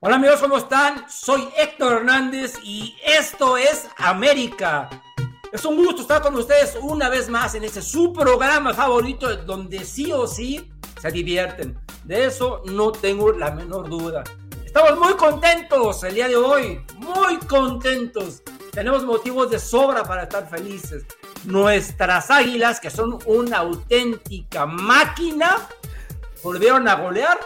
Hola amigos, ¿cómo están? Soy Héctor Hernández y esto es América. Es un gusto estar con ustedes una vez más en este su programa favorito donde sí o sí se divierten. De eso no tengo la menor duda. Estamos muy contentos el día de hoy, muy contentos. Tenemos motivos de sobra para estar felices. Nuestras águilas, que son una auténtica máquina, volvieron a golear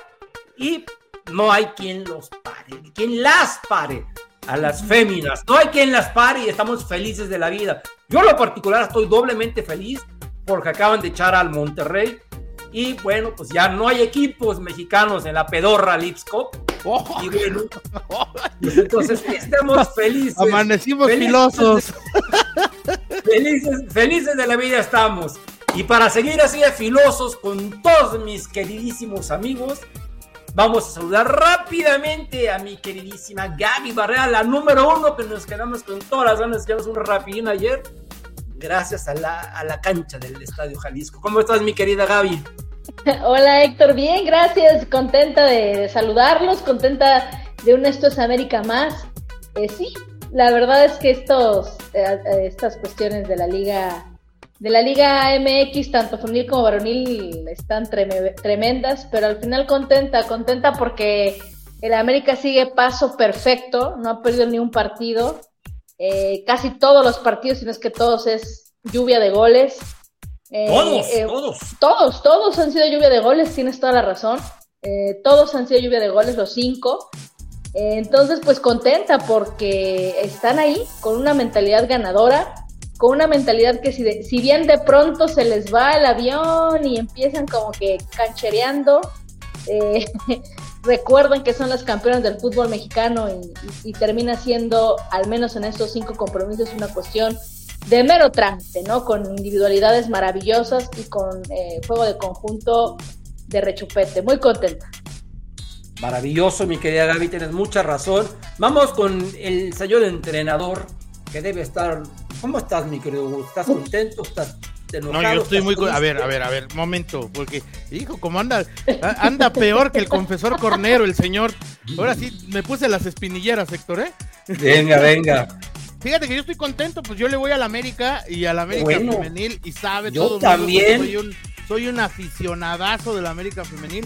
y no hay quien los pare, quien las pare a las féminas. No hay quien las pare y estamos felices de la vida. Yo en lo particular estoy doblemente feliz porque acaban de echar al Monterrey y bueno, pues ya no hay equipos mexicanos en la pedorra Lipscop. Y bueno, pues entonces estamos felices. Amanecimos felices filosos. felices, felices de la vida estamos. Y para seguir así de filosos con todos mis queridísimos amigos, vamos a saludar rápidamente a mi queridísima Gaby Barrera, la número uno, que nos quedamos con todas las ganas, echamos un rapidín ayer, gracias a la, a la cancha del Estadio Jalisco. ¿Cómo estás, mi querida Gaby? Hola Héctor, bien, gracias, contenta de saludarlos, contenta de un Esto es América más. Eh, sí, la verdad es que estos, eh, estas cuestiones de la liga, de la liga MX, tanto femenil como varonil, están treme- tremendas, pero al final contenta, contenta porque el América sigue paso perfecto, no ha perdido ni un partido, Eh, casi todos los partidos, si no es que todos, es lluvia de goles. Eh, Todos, eh, todos. todos, todos han sido lluvia de goles, tienes toda la razón. Eh, todos han sido lluvia de goles, los cinco. Entonces, pues contenta porque están ahí con una mentalidad ganadora, con una mentalidad que si, de- si bien de pronto se les va el avión y empiezan como que canchereando, recuerdan que son las campeonas del fútbol mexicano y, y- y termina siendo, al menos en estos cinco compromisos, una cuestión de mero trámite, ¿no? Con individualidades maravillosas y con eh, juego de conjunto de rechupete. Muy contenta. Maravilloso, mi querida Gaby, tienes mucha razón. Vamos con el señor entrenador que debe estar. ¿Cómo estás, mi querido? ¿Estás contento? ¿Estás enojado? No, yo estoy ¿Estás muy... A ver, a ver, a ver, momento, porque, hijo, como anda, anda peor que el confesor cornero, el señor. Ahora sí, me puse las espinilleras, Héctor, ¿eh? Venga, venga. Fíjate que yo estoy contento, pues yo le voy a la América y a la América Bueno, Femenil y sabe yo todo el mundo que también. soy un, soy un aficionadazo de la América Femenil.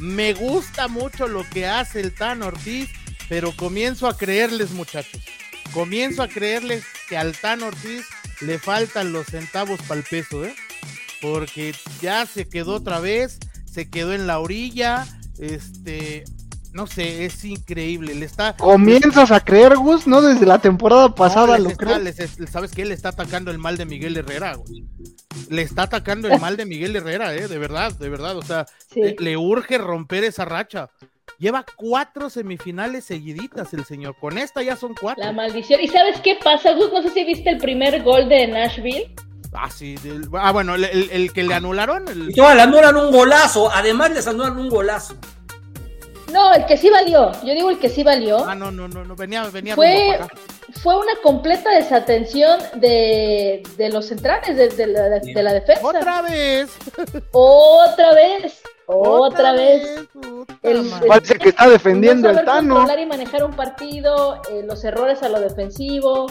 Me gusta mucho lo que hace el Tan Ortiz, pero comienzo a creerles, muchachos. Comienzo a creerles que al Tan Ortiz le faltan los centavos para el peso, ¿eh? Porque ya se quedó otra vez, se quedó en la orilla, este, no sé, es increíble, le está, Comienzas a creer, Gus, ¿no? Desde la temporada pasada no, lo les está- crees. les es- ¿Sabes qué? Le está atacando el mal de Miguel Herrera, güey. Le está atacando el mal de Miguel Herrera, ¿eh? De verdad, de verdad. O sea, Sí. le, le urge romper esa racha. Lleva cuatro semifinales seguiditas el señor. Con esta ya son cuatro. La maldición. ¿Y sabes qué pasa, Gus? No sé si viste el primer gol de Nashville. Ah, sí. del- ah, bueno, el, el- el que le anularon. el- Y todas le anulan un golazo. Además, les anulan un golazo. No, el que sí valió. Yo digo el que sí valió. Ah, no, no, no, no. Venía, venía Fue, acá. fue una completa desatención de, de los centrales de, de la, de la defensa. Otra vez. Otra vez. Otra, vez. puta El-. Parece que está defendiendo no el saber Tano. controlar y manejar un partido, eh, los errores a lo defensivo,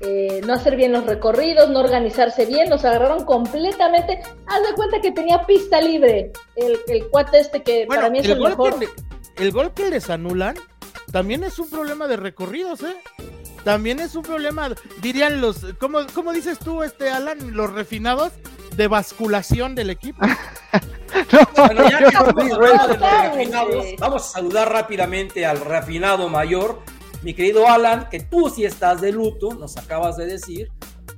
eh, no hacer bien los recorridos, no organizarse bien, los agarraron completamente. Haz de cuenta que tenía pista libre el, el cuate este que Bueno, para mí es el, gol mejor. que le- el gol que les anulan también es un problema de recorridos, ¿eh? También es un problema, dirían los, ¿cómo, cómo dices tú, este Alan, los refinados de basculación del equipo? Bueno, ya Totalmente. refinados, vamos a saludar rápidamente al refinado mayor, mi querido Alan, que tú sí estás de luto, nos acabas de decir.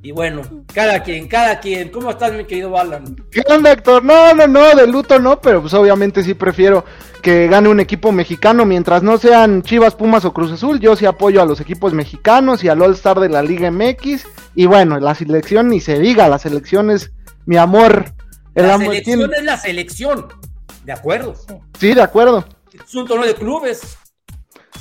Y bueno, cada quien, cada quien. ¿Cómo estás, mi querido Alan? ¿Qué onda, Héctor? No, no, no, de luto no, pero pues obviamente sí prefiero que gane un equipo mexicano mientras no sean Chivas, Pumas o Cruz Azul. Yo sí apoyo a los equipos mexicanos y al All Star de la Liga MX. Y bueno, la selección ni se diga, la selección es mi amor. El La amor selección tiene- es la selección. De acuerdo. Sí, de acuerdo. Es un torneo de clubes.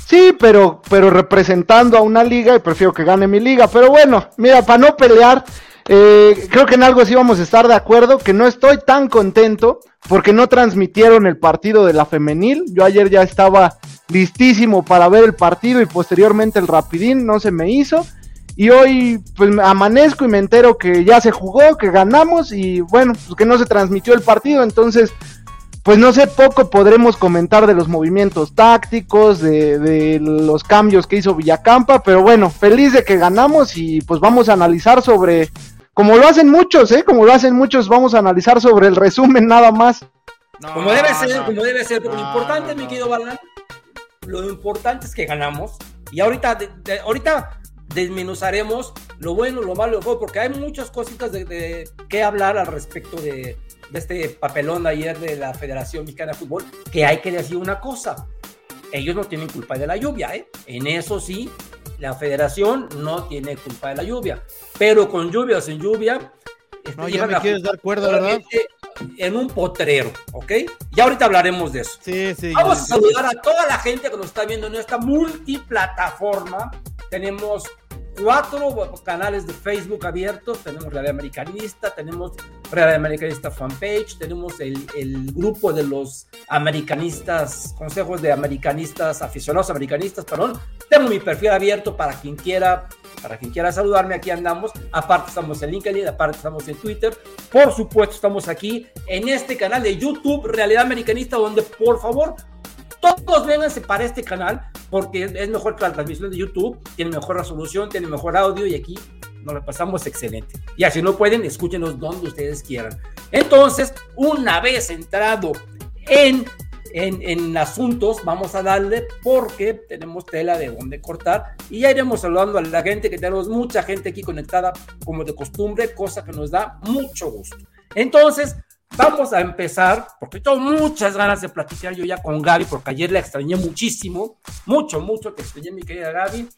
Sí, pero, pero representando a una liga y prefiero que gane mi liga. Pero bueno, mira, para no pelear, eh, creo que en algo sí vamos a estar de acuerdo, que no estoy tan contento porque no transmitieron el partido de la femenil. Yo ayer ya estaba listísimo para ver el partido y posteriormente el rapidín, no se me hizo. Y hoy pues amanezco y me entero que ya se jugó, que ganamos y bueno, pues que no se transmitió el partido, entonces pues no sé, poco podremos comentar de los movimientos tácticos, de, de, los cambios que hizo Villacampa, pero bueno, feliz de que ganamos y pues vamos a analizar sobre, como lo hacen muchos, ¿eh? Como lo hacen muchos, vamos a analizar sobre el resumen nada más. No, como debe ser, no, como debe ser, pero lo importante, mi querido Balan, lo importante es que ganamos y ahorita, de, de, ahorita desmenuzaremos lo bueno, lo malo, porque hay muchas cositas de, de que hablar al respecto de, de, este papelón ayer de la Federación Mexicana de Fútbol, que hay que decir una cosa, ellos no tienen culpa de la lluvia, ¿eh? En eso sí, la federación no tiene culpa de la lluvia, pero con lluvia o sin lluvia... No, ya me quieres dar cuerda, ¿verdad? En un potrero, ¿ok? Ya ahorita hablaremos de eso. Sí, sí. Vamos a saludar a toda la gente que nos está viendo en esta multiplataforma. Tenemos cuatro canales de Facebook abiertos. Tenemos Real Americanista, tenemos Real Americanista Fanpage, tenemos el, el, grupo de los americanistas, consejos de americanistas, aficionados americanistas, perdón. Tengo mi perfil abierto para quien quiera, para quien quiera saludarme, aquí andamos. Aparte estamos en LinkedIn, aparte estamos en Twitter. Por supuesto estamos aquí en este canal de YouTube, Realidad Americanista, donde por favor todos vénganse para este canal porque es mejor que la transmisión de YouTube, tiene mejor resolución, tiene mejor audio y aquí nos lo pasamos excelente. Y así no pueden, escúchenos donde ustedes quieran. Entonces, una vez entrado en, en, en, asuntos, vamos a darle porque tenemos tela de donde cortar y ya iremos saludando a la gente, que tenemos mucha gente aquí conectada como de costumbre, cosa que nos da mucho gusto. Entonces, Vamos a empezar, porque tengo muchas ganas de platicar yo ya con Gaby, porque ayer la extrañé muchísimo, mucho, mucho te extrañé, mi querida Gaby.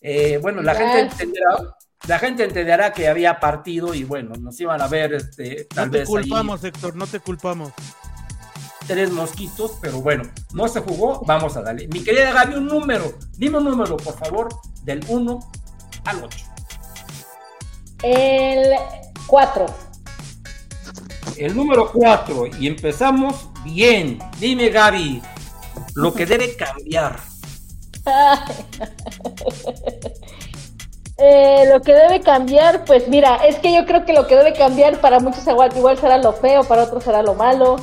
Eh, bueno, la gente entenderá, la gente entenderá que había partido y bueno, nos iban a ver, este, tal no te vez culpamos, ahí, Héctor, no te culpamos. Tres mosquitos, pero bueno, no se jugó, vamos a darle. Mi querida Gaby, un número, dime un número, por favor, del 1 al 8. El 4 el número 4 y empezamos bien. Dime, Gaby, lo que debe cambiar. eh, lo que debe cambiar, pues mira, es que yo creo que lo que debe cambiar para muchos igual, igual será lo feo, para otros será lo malo.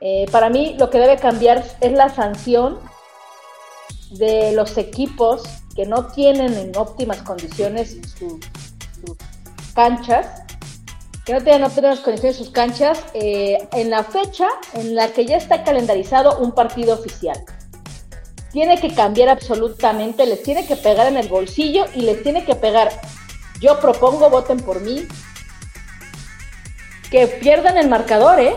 Eh, para mí lo que debe cambiar es la sanción de los equipos que no tienen en óptimas condiciones sus canchas que no tienen óptimas condiciones sus canchas, eh, en la fecha en la que ya está calendarizado un partido oficial. Tiene que cambiar absolutamente, les tiene que pegar en el bolsillo y les tiene que pegar. Yo propongo, voten por mí, que pierdan el marcador, ¿eh?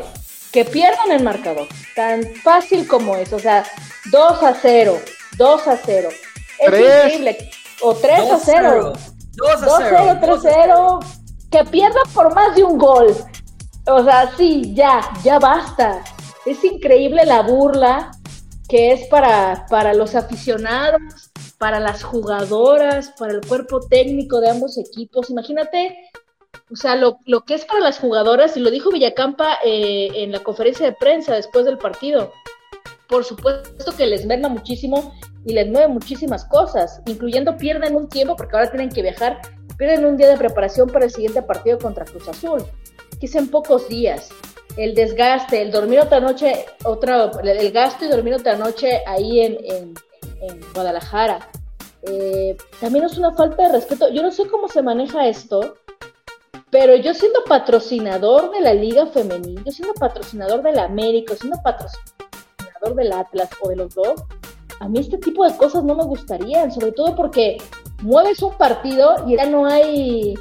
Que pierdan el marcador. Tan fácil como es. O sea, 2 a 0, 2 a 0. Es Tres. increíble. O 3 a 0. 2 a 2 a 0, 3 a 0 que pierda por más de un gol. O sea, sí, ya, ya basta. Es increíble la burla que es para, para los aficionados, para las jugadoras, para el cuerpo técnico de ambos equipos. Imagínate, o sea, lo, lo que es para las jugadoras, y lo dijo Villacampa eh, en la conferencia de prensa después del partido. Por supuesto que les merma muchísimo y les mueve muchísimas cosas, incluyendo pierden un tiempo porque ahora tienen que viajar pierden un día de preparación para el siguiente partido contra Cruz Azul, que es en pocos días. El desgaste, el dormir otra noche, otra, el gasto y dormir otra noche ahí en, en, en Guadalajara. Eh, también es una falta de respeto. Yo no sé cómo se maneja esto, pero yo siendo patrocinador de la Liga Femenil, yo siendo patrocinador de la América, siendo patrocinador del Atlas o de los dos, a mí este tipo de cosas no me gustarían, sobre todo porque mueves un partido y ya no hay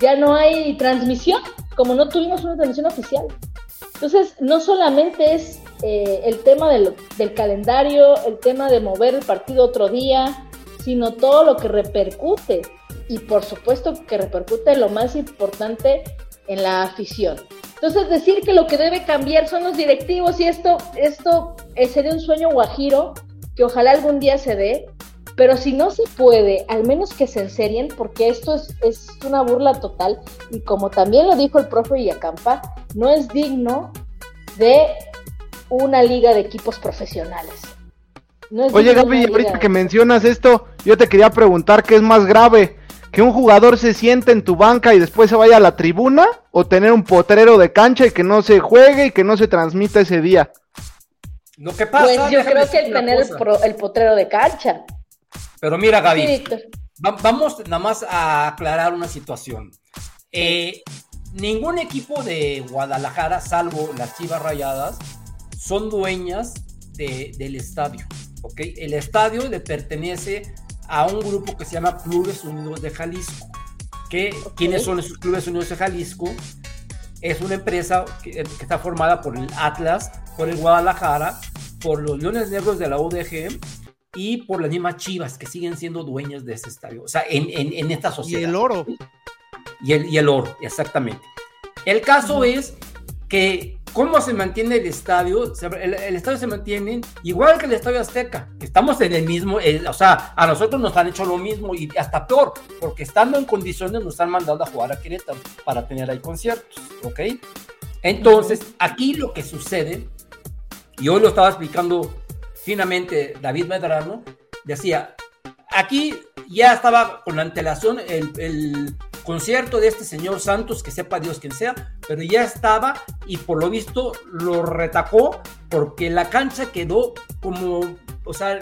ya no hay transmisión, como no tuvimos una transmisión oficial. Entonces, no solamente es eh, el tema del, calendario, el tema de mover el partido otro día, sino todo lo que repercute. Y por supuesto que repercute lo más importante en la afición. Entonces, decir que lo que debe cambiar son los directivos y esto, esto eh, sería un sueño guajiro que ojalá algún día se dé, pero si no se puede, al menos que se enserien, porque esto es, es una burla total y como también lo dijo el profe Villacampa, no es digno de una liga de equipos profesionales. No es Oye Gaby, ahorita que mencionas esto, yo te quería preguntar qué es más grave, que un jugador se siente en tu banca y después se vaya a la tribuna o tener un potrero de cancha y que no se juegue y que no se transmita ese día. Lo que pasa, pues yo creo que el tener el, potrero de cancha. Pero mira, Gaby, vamos nada más a aclarar una situación. Eh, ningún equipo de Guadalajara, salvo las Chivas Rayadas, son dueñas del estadio. ¿ok? El estadio le pertenece a un grupo que se llama Clubes Unidos de Jalisco. Que, ¿Quiénes son esos Clubes Unidos de Jalisco? Es una empresa que, está formada por el Atlas, por el Guadalajara, por los Leones Negros de la UDG y por las mismas Chivas que siguen siendo dueñas de ese estadio. O sea, en, en, esta sociedad. Y el oro. Y el, y el oro, exactamente. El caso es que ¿Cómo se mantiene el estadio? El, estadio se mantiene igual que el Estadio Azteca. Estamos en el mismo, o sea, a nosotros nos han hecho lo mismo y hasta peor, porque estando en condiciones nos han mandado a jugar a Querétaro para tener ahí conciertos, ¿ok? Entonces, aquí lo que sucede, y hoy lo estaba explicando finamente David Medrano, decía, aquí ya estaba con la antelación el concierto de este señor Santos, que sepa Dios quien sea, pero ya estaba y por lo visto lo retacó porque la cancha quedó como, o sea,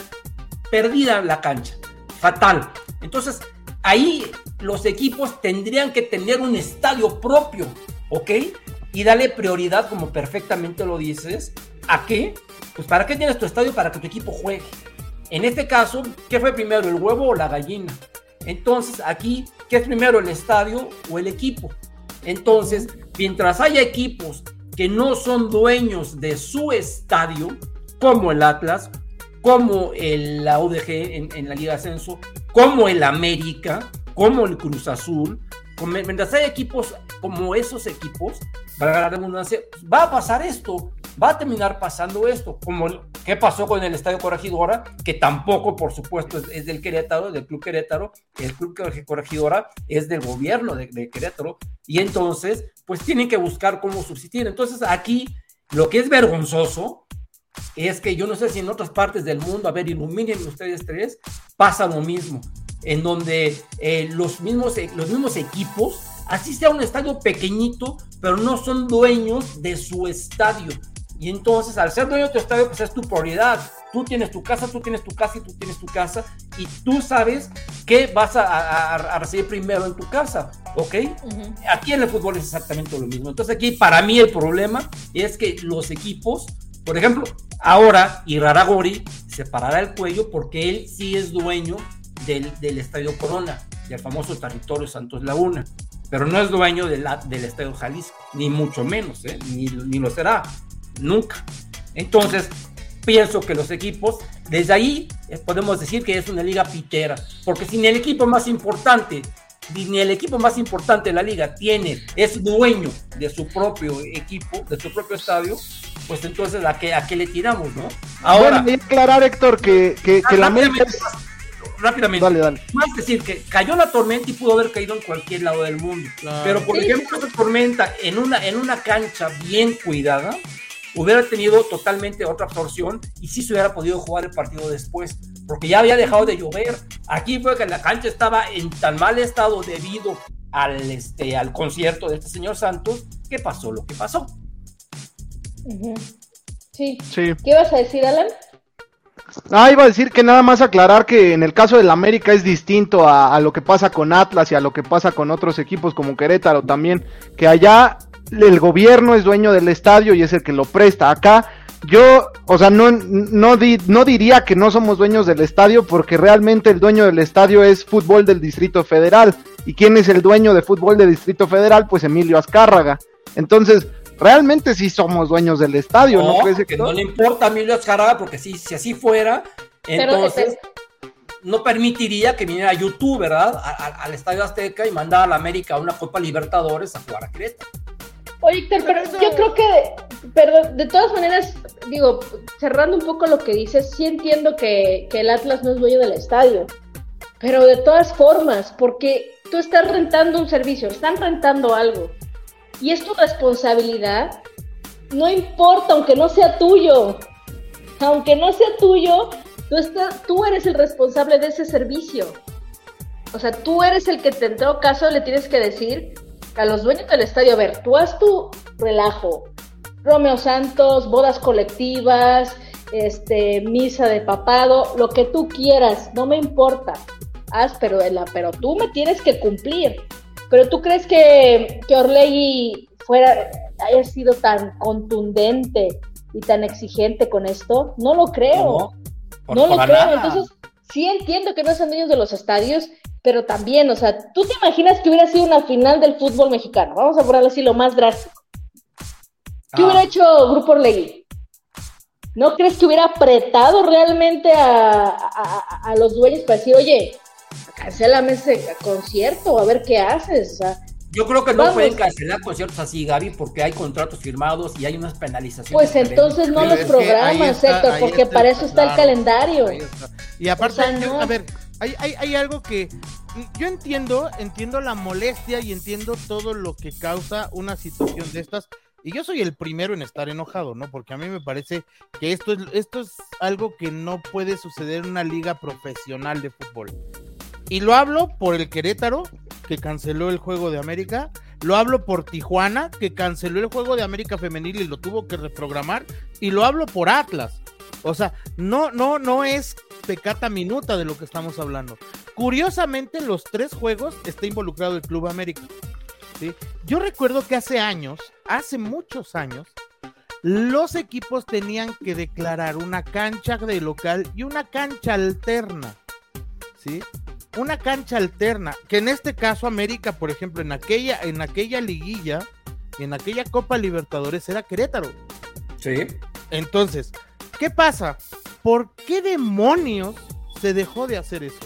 perdida la cancha, fatal. Entonces, ahí los equipos tendrían que tener un estadio propio, ¿ok? Y darle prioridad, como perfectamente lo dices, ¿a qué? Pues para qué tienes tu estadio para que tu equipo juegue. En este caso, ¿qué fue primero, el huevo o la gallina? Entonces, aquí, ¿qué es primero, el estadio o el equipo? Entonces, mientras haya equipos que no son dueños de su estadio, como el Atlas, como el, la UDG en, la Liga Ascenso, como el América, como el Cruz Azul, mientras haya equipos como esos equipos, va a pasar esto va a terminar pasando esto, como qué pasó con el Estadio Corregidora, que tampoco, por supuesto, es, del Querétaro, del Club Querétaro, el Club Corregidora es del gobierno de, Querétaro, y entonces, pues tienen que buscar cómo subsistir. Entonces, aquí, lo que es vergonzoso es que yo no sé si en otras partes del mundo, a ver, iluminen ustedes tres, pasa lo mismo, en donde eh, los, mismos, los mismos equipos, así sea un estadio pequeñito, pero no son dueños de su estadio. Y entonces, al ser dueño de tu estadio, pues es tu prioridad. Tú tienes tu casa, tú tienes tu casa y tú tienes tu casa. Y tú sabes qué vas a, recibir primero en tu casa. ¿Ok? Aquí en el fútbol es exactamente lo mismo. Entonces, aquí para mí el problema es que los equipos, por ejemplo, ahora Iraragori se parará el cuello porque él sí es dueño del, del Estadio Corona, del famoso territorio Santos Laguna pero no es dueño del Estadio Jalisco, ni mucho menos, ¿eh? ni, ni, lo será nunca. Entonces, pienso que los equipos, desde ahí eh, podemos decir que es una liga pitera, porque si ni el equipo más importante, ni el equipo más importante de la liga tiene, es dueño de su propio equipo, de su propio estadio, pues entonces a qué, a qué le tiramos, ¿no? Ahora, bueno, aclarar, Héctor, que, que, la América rápidamente. Dale, dale. Más decir que cayó la tormenta y pudo haber caído en cualquier lado del mundo. Pero por ejemplo, esa tormenta en una, en una cancha bien cuidada, hubiera tenido totalmente otra absorción y sí se hubiera podido jugar el partido después, porque ya había dejado de llover. Aquí fue que la cancha estaba en tan mal estado debido al, este, al concierto de este señor Santos, que pasó lo que pasó. sí. sí. ¿Qué ibas a decir, Alan? Ah, iba a decir que nada más aclarar que en el caso del América es distinto a, a, lo que pasa con Atlas y a lo que pasa con otros equipos como Querétaro también, que allá el gobierno es dueño del estadio y es el que lo presta. Acá yo, o sea, no, no, no diría que no somos dueños del estadio porque realmente el dueño del estadio es fútbol del Distrito Federal. ¿Y quién es el dueño de fútbol del Distrito Federal? Pues Emilio Azcárraga. Entonces, realmente sí somos dueños del estadio, ¿no? ¿no? Que no le importa a Emilio Azcárraga porque si, si así fuera, entonces no permitiría que viniera YouTube, ¿verdad? al Estadio Azteca y mandara a la América una Copa Libertadores a jugar a Querétaro. Oye, Héctor, pero yo creo que, pero de todas maneras, digo, cerrando un poco lo que dices, sí entiendo que, que el Atlas no es dueño del estadio, pero de todas formas, porque tú estás rentando un servicio, están rentando algo, y es tu responsabilidad, no importa, aunque no sea tuyo, aunque no sea tuyo, tú, estás, tú eres el responsable de ese servicio. O sea, tú eres el que en todo caso le tienes que decir a los dueños del estadio, a ver, tú haz tu relajo. Romeo Santos, bodas colectivas, este, misa de papado, lo que tú quieras, no me importa. Haz, pero, pero tú me tienes que cumplir. Pero tú crees que, que Orlegi fuera, haya sido tan contundente y tan exigente con esto? No lo creo. No, no lo creo. Entonces, sí entiendo que no son dueños de los estadios pero también, o sea, ¿tú te imaginas que hubiera sido una final del fútbol mexicano? Vamos a ponerlo así lo más drástico. ¿Qué hubiera ah. hecho Grupo Orlegui? ¿No crees que hubiera apretado realmente a, los dueños para decir, oye, cancelame ese concierto, a ver qué haces? yo creo que no pueden cancelar conciertos así, Gaby, porque hay contratos firmados y hay unas penalizaciones. Pues entonces no los programas, Héctor, porque para eso está el calendario. Y aparte, a ver, hay, hay, algo que yo entiendo, entiendo la molestia y entiendo todo lo que causa una situación de estas. Y yo soy el primero en estar enojado, ¿no? Porque a mí me parece que esto es, esto es algo que no puede suceder en una liga profesional de fútbol. Y lo hablo por el Querétaro, que canceló el juego de América. Lo hablo por Tijuana, que canceló el juego de América Femenil y lo tuvo que reprogramar. Y lo hablo por Atlas. O sea, no, no, no es pecata minuta de lo que estamos hablando. Curiosamente, en los tres juegos está involucrado el Club América. ¿sí? Yo recuerdo que hace años, hace muchos años, los equipos tenían que declarar una cancha de local y una cancha alterna. ¿Sí? Una cancha alterna, que en este caso América, por ejemplo, en aquella, en aquella liguilla, en aquella Copa Libertadores era Querétaro. Sí. Entonces, ¿qué pasa? ¿Por qué demonios se dejó de hacer eso?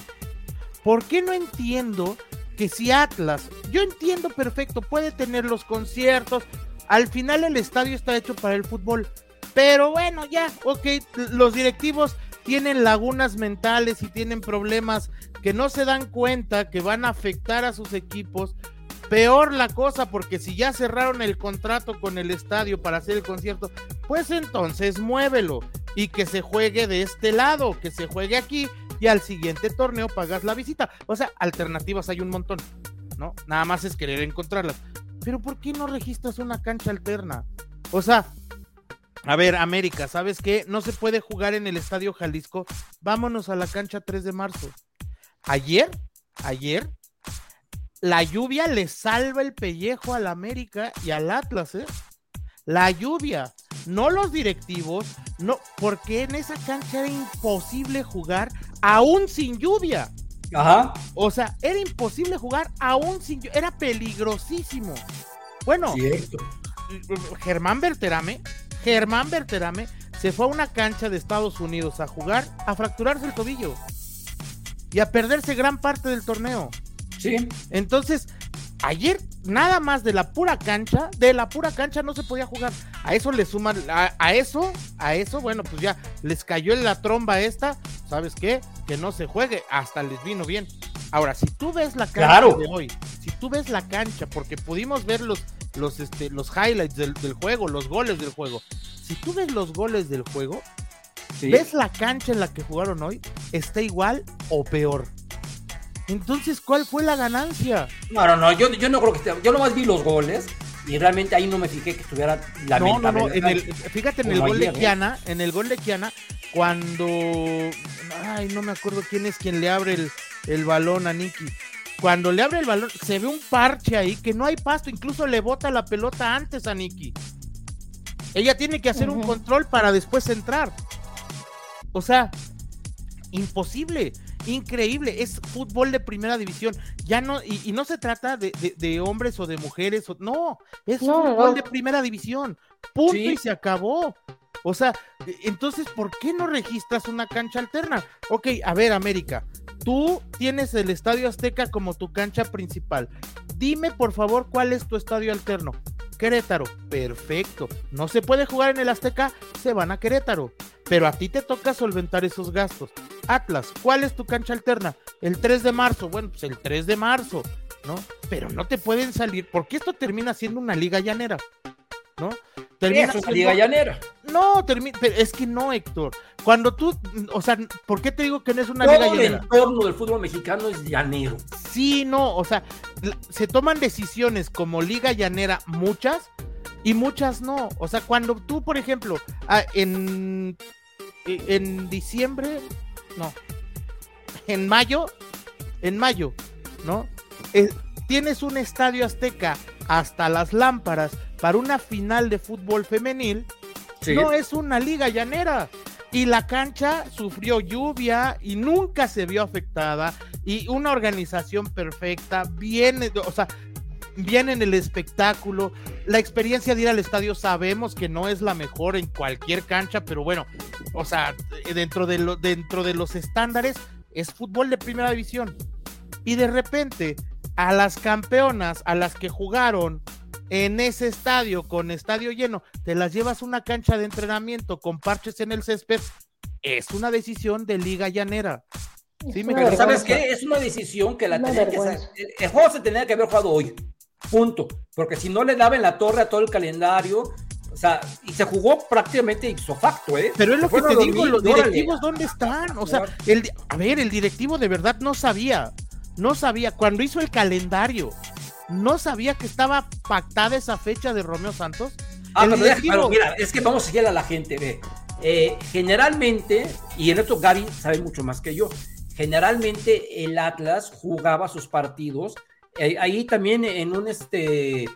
¿Por qué no entiendo que si Atlas, yo entiendo perfecto, puede tener los conciertos, al final el estadio está hecho para el fútbol, pero bueno, ya, ok, los directivos tienen lagunas mentales y tienen problemas que no se dan cuenta que van a afectar a sus equipos. Peor la cosa, porque si ya cerraron el contrato con el estadio para hacer el concierto, pues entonces muévelo y que se juegue de este lado, que se juegue aquí y al siguiente torneo pagas la visita. O sea, alternativas hay un montón, ¿no? Nada más es querer encontrarlas. Pero ¿por qué no registras una cancha alterna? O sea, a ver, América, ¿sabes qué? No se puede jugar en el Estadio Jalisco. Vámonos a la cancha 3 de marzo. Ayer, ayer, la lluvia le salva el pellejo al América y al Atlas, ¿eh? La lluvia no los directivos, no, porque en esa cancha era imposible jugar aún sin lluvia. Ajá. O sea, era imposible jugar aún sin lluvia, era peligrosísimo. Bueno, Germán Berterame, Germán Berterame se fue a una cancha de Estados Unidos a jugar, a fracturarse el tobillo y a perderse gran parte del torneo. Sí. Entonces, ayer nada más de la pura cancha, de la pura cancha no se podía jugar. A eso le suman, a, eso, a eso, bueno, pues ya les cayó en la tromba esta, ¿sabes qué? Que no se juegue, hasta les vino bien. Ahora, si tú ves la cancha de hoy, si tú ves la cancha, porque pudimos ver los, los, este, los highlights del, juego, los goles del juego, si tú ves los goles del juego, ves la cancha en la que jugaron hoy, está igual o peor. Entonces, ¿cuál fue la ganancia? No, no, no, yo, yo no creo que esté, yo nomás vi los goles y realmente ahí no me fijé que estuviera lamentable. No, no, no, fíjate en el gol de ¿eh? Kiana, en el gol de Kiana, cuando, ay, no me acuerdo quién es quien le abre el, el balón a Nicky. Cuando le abre el balón, se ve un parche ahí que no hay pasto, incluso le bota la pelota antes a Nicky. Ella tiene que hacer un control para después entrar. O sea, imposible increíble, es fútbol de primera división, ya no, y, no se trata de, hombres o de mujeres, no, es fútbol de primera división, punto y se acabó. O sea, entonces, ¿por qué no registras una cancha alterna? Ok, a ver, América, tú tienes el Estadio Azteca como tu cancha principal. Dime, por favor, cuál es tu estadio alterno. Querétaro, perfecto. No se puede jugar en el Azteca, se van a Querétaro. Pero a ti te toca solventar esos gastos. Atlas, ¿cuál es tu cancha alterna? El 3 de marzo. Bueno, pues el 3 de marzo, ¿no? Pero no te pueden salir, porque esto termina siendo una liga llanera, ¿no? Termina siendo... liga llanera. No, termina, pero es que no, Héctor. Cuando tú, o sea, ¿por qué te digo que no es una liga llanera? el entorno del fútbol mexicano es llanero. Sí, no, o sea, se toman decisiones como liga llanera muchas y muchas no. O sea, cuando tú, por ejemplo, en, en diciembre, no, en mayo, en mayo, ¿no? Eh, tienes un estadio azteca hasta las lámparas para una final de fútbol femenil, no es una liga llanera. Y la cancha sufrió lluvia y nunca se vio afectada. Y una organización perfecta, bien, o sea, bien en el espectáculo. La experiencia de ir al estadio sabemos que no es la mejor en cualquier cancha, pero bueno, o sea, dentro de, lo, dentro de los estándares es fútbol de primera división. Y de repente, a las campeonas, a las que jugaron en ese estadio con estadio lleno, te las llevas a una cancha de entrenamiento con parches en el césped, es una decisión de liga llanera. Sí, me ¿Sabes qué? Es una decisión que la tenía que el, juego se tenía que haber jugado hoy. Punto. Porque si no le daba en la torre a todo el calendario, o sea, y se jugó prácticamente ipso facto, ¿eh? Pero es lo que te digo, los directivos, ¿dónde están? O sea, el, a ver, el directivo de verdad no sabía. No sabía. Cuando hizo el calendario, no sabía que estaba pactada esa fecha de Romeo Santos. Ah, pero, mira, es que vamos a seguir a la gente, ve. Eh, generalmente, y en esto Gary sabe mucho más que yo, generalmente el Atlas jugaba sus partidos eh, ahí también en un este,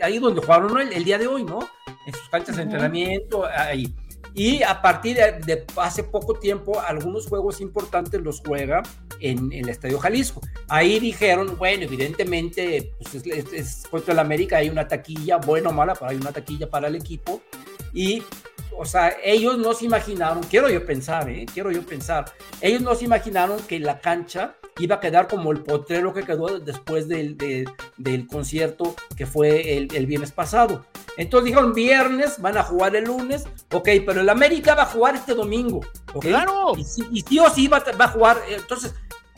ahí donde jugaron el, día de hoy, ¿no? En sus canchas de entrenamiento, ahí. Y a partir de, hace poco tiempo, algunos juegos importantes los juega en, el Estadio Jalisco. Ahí dijeron, bueno, evidentemente, pues es, contra el América, hay una taquilla, buena o mala, pero hay una taquilla para el equipo. Y, o sea, ellos no se imaginaron, quiero yo pensar, ¿eh? quiero yo pensar, ellos no se imaginaron que la cancha iba a quedar como el potrero que quedó después del, del concierto que fue el, el, viernes pasado. Entonces dijeron, viernes, van a jugar el lunes, ok, pero el América va a jugar este domingo, Claro. Y, sí o sí va, va a jugar, entonces